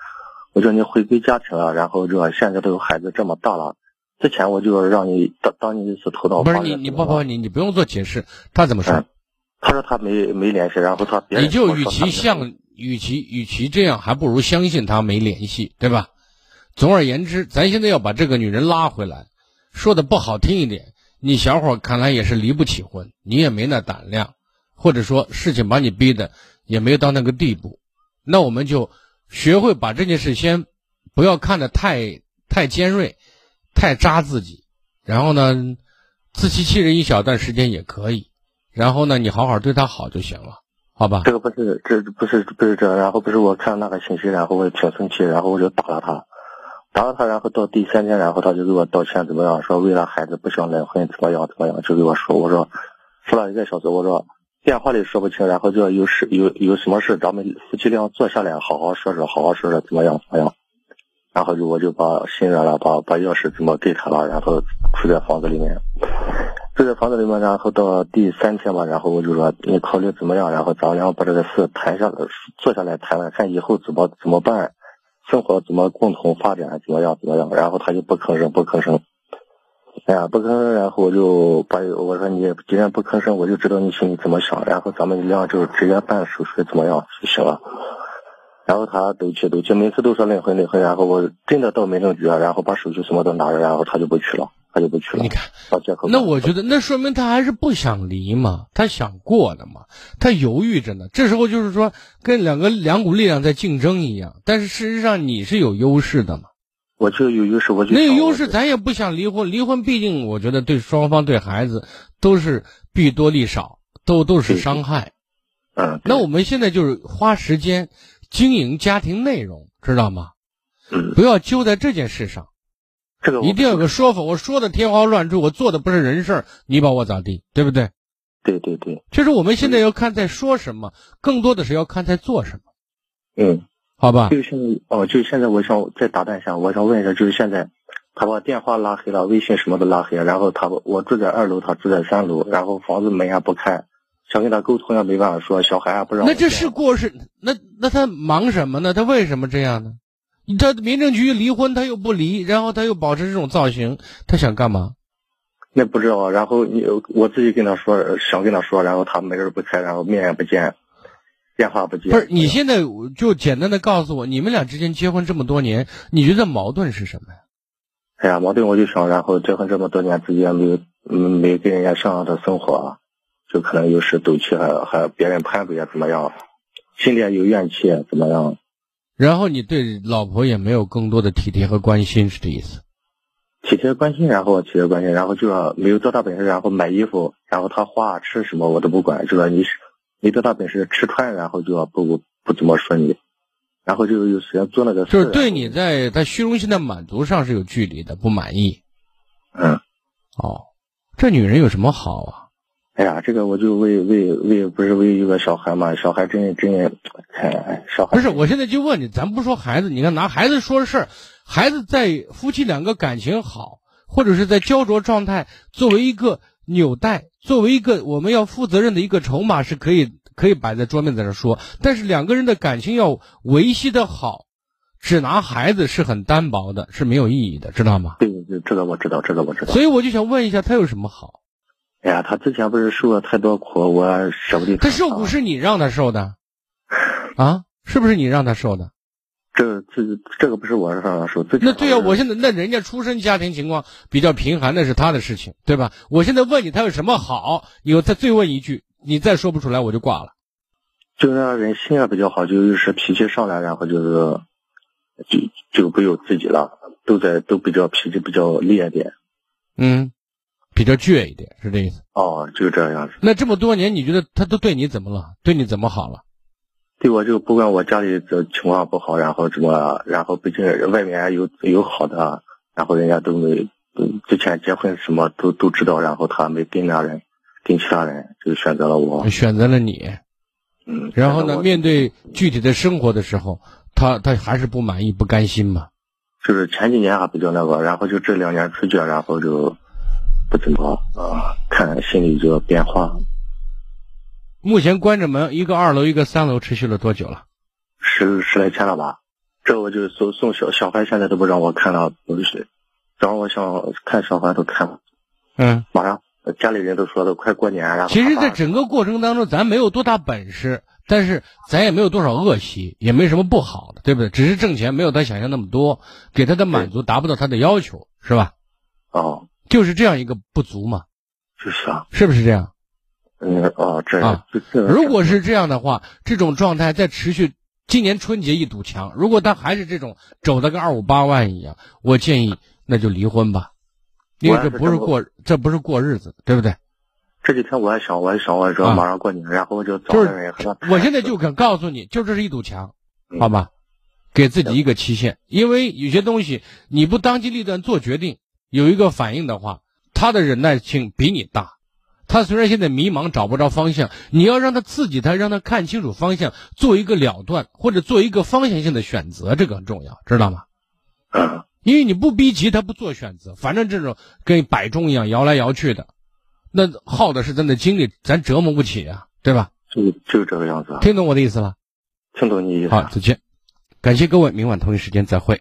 我说你回归家庭了，然后这现在都有孩子这么大了，之前我就让你当当你一次头脑不是你你不不你你不用做解释，他怎么说？他说他没没联系，然后他别你就与其像与其与其这样，还不如相信他没联系，对吧？总而言之，咱现在要把这个女人拉回来，说的不好听一点。你小伙看来也是离不起婚，你也没那胆量，或者说事情把你逼的也没有到那个地步，那我们就学会把这件事先不要看得太太尖锐，太扎自己，然后呢，自欺欺人一小段时间也可以，然后呢，你好好对他好就行了，好吧？这个不是，这不是不是这，然后不是我看到那个信息，然后我也挺生气，然后我就打了他。打了他，然后到第三天，然后他就给我道歉，怎么样？说为了孩子不想离婚，怎么样？怎么样？就给我说，我说说了一个小时，我说电话里说不清，然后就有事有有什么事，咱们夫妻俩坐下来好好说说，好好说说怎么样？怎么样？然后就我就把心软了，把把钥匙怎么给他了，然后住在房子里面，住在房子里面，然后到第三天吧，然后我就说你考虑怎么样？然后咱俩把这个事谈下来，坐下来谈了，看以后怎么怎么办。生活怎么共同发展？怎么样？怎么样？然后他就不吭声，不吭声。哎呀，不吭声。然后我就把我说你既然不吭声，我就知道你心里怎么想。然后咱们俩就直接办手续，怎么样就行了。然后他都去都去，每次都说离婚离婚。然后我真的到民政局，然后把手续什么都拿着，然后他就不去了，他就不去了。你看。那我觉得那说明他还是不想离嘛，他想过的嘛，他犹豫着呢。这时候就是说跟两个两股力量在竞争一样，但是事实上你是有优势的嘛。我就有优势，我就那有优势，咱也不想离婚。离婚毕竟我觉得对双方对孩子都是弊多利少，都都是伤害。嗯。那我们现在就是花时间。经营家庭内容，知道吗？嗯，不要揪在这件事上，这个一定要有个说法。我说的天花乱坠，我做的不是人事你把我咋地，对不对？对对对，就是我们现在要看在说什么，更多的是要看在做什么。嗯，好吧。就现在哦，就现在，我想再打断一下，我想问一下，就是现在他把电话拉黑了，微信什么都拉黑了，然后他我住在二楼，他住在三楼，然后房子门也不开。想跟他沟通也没办法说，小孩还不让。那这是过失，那那他忙什么呢？他为什么这样呢？他民政局离婚，他又不离，然后他又保持这种造型，他想干嘛？那不知道。然后你我自己跟他说，想跟他说，然后他门不开，然后面也不见，电话不接。不是，你现在就简单的告诉我，你们俩之间结婚这么多年，你觉得矛盾是什么呀？哎呀，矛盾我就想，然后结婚这么多年，自己也没有没跟人家像样的生活。就可能有时赌气，还还别人攀比啊，怎么样？心里有怨气，怎么样？然后你对老婆也没有更多的体贴和关心，是这意思？体贴关心，然后体贴关心，然后就说没有多大本事，然后买衣服，然后他花吃什么我都不管，就说你没多大本事吃穿，然后就要不不怎么说你，然后就有时间做那个。就是对你在他虚荣心的满足上是有距离的，不满意。嗯。哦，这女人有什么好啊？哎呀，这个我就为为为不是为一个小孩嘛，小孩真真，哎，小孩不是，我现在就问你，咱不说孩子，你看拿孩子说事儿，孩子在夫妻两个感情好，或者是在焦灼状态，作为一个纽带，作为一个我们要负责任的一个筹码，是可以可以摆在桌面在这说。但是两个人的感情要维系的好，只拿孩子是很单薄的，是没有意义的，知道吗？对对，这个我知道，这个我知道。所以我就想问一下，他有什么好？哎呀，他之前不是受了太多苦，我舍不得。他受苦是你让他受的，[laughs] 啊？是不是你让他受的？这这这个不是我让他受。那对呀，我现在那人家出身家庭情况比较贫寒，那是他的事情，对吧？我现在问你他有什么好，以后再再问一句，你再说不出来我就挂了。就那人心也比较好，就是脾气上来，然后就是就就不由自己了，都在都比较脾气比较烈点。嗯。比较倔一点，是这意思。哦，就这样子。那这么多年，你觉得他都对你怎么了？对你怎么好了？对我就不管我家里的情况不好，然后怎么，然后毕竟外面有有好的，然后人家都没，之前结婚什么都都知道，然后他没跟那人，跟其他人就选择了我，选择了你。嗯。然后呢，面对具体的生活的时候，他他还是不满意、不甘心嘛。就是前几年还比较那个，然后就这两年出去，然后就不怎么啊，看心里这个变化。目前关着门，一个二楼，一个三楼，持续了多久了？十十来天了吧？这我就送送小小孩，现在都不让我看到东西。早上我想看小孩都看不，嗯，马上家里人都说都快过年，了其实，在整个过程当中，咱没有多大本事，但是咱也没有多少恶习，也没什么不好的，对不对？只是挣钱没有他想象那么多，给他的满足达不到他的要求，是吧？哦，就是这样一个不足嘛，就是啊，是不是这样？嗯哦，这啊如果是这样的话，这种状态再持续，今年春节一堵墙，如果他还是这种走的跟二五八万一样，我建议那就离婚吧，因为这不是过这不是过日子，对不对？这几天我还想，我还想，我说啊。马上过年，然后我就找就是个人和他我现在就敢告诉你，就这是一堵墙，嗯。好吧？给自己一个期限，因为有些东西你不当机立断做决定，有一个反应的话，他的忍耐性比你大。他虽然现在迷茫找不着方向，你要让他刺激他，让他看清楚方向，做一个了断或者做一个方向性的选择，这个很重要，知道吗？嗯，因为你不逼急他不做选择，反正这种跟摆钟一样摇来摇去的，那耗的是咱的精力，咱折磨不起啊，对吧？就就这个样子。听懂我的意思了？听懂你意思。好，再见，感谢各位，明晚同一时间再会。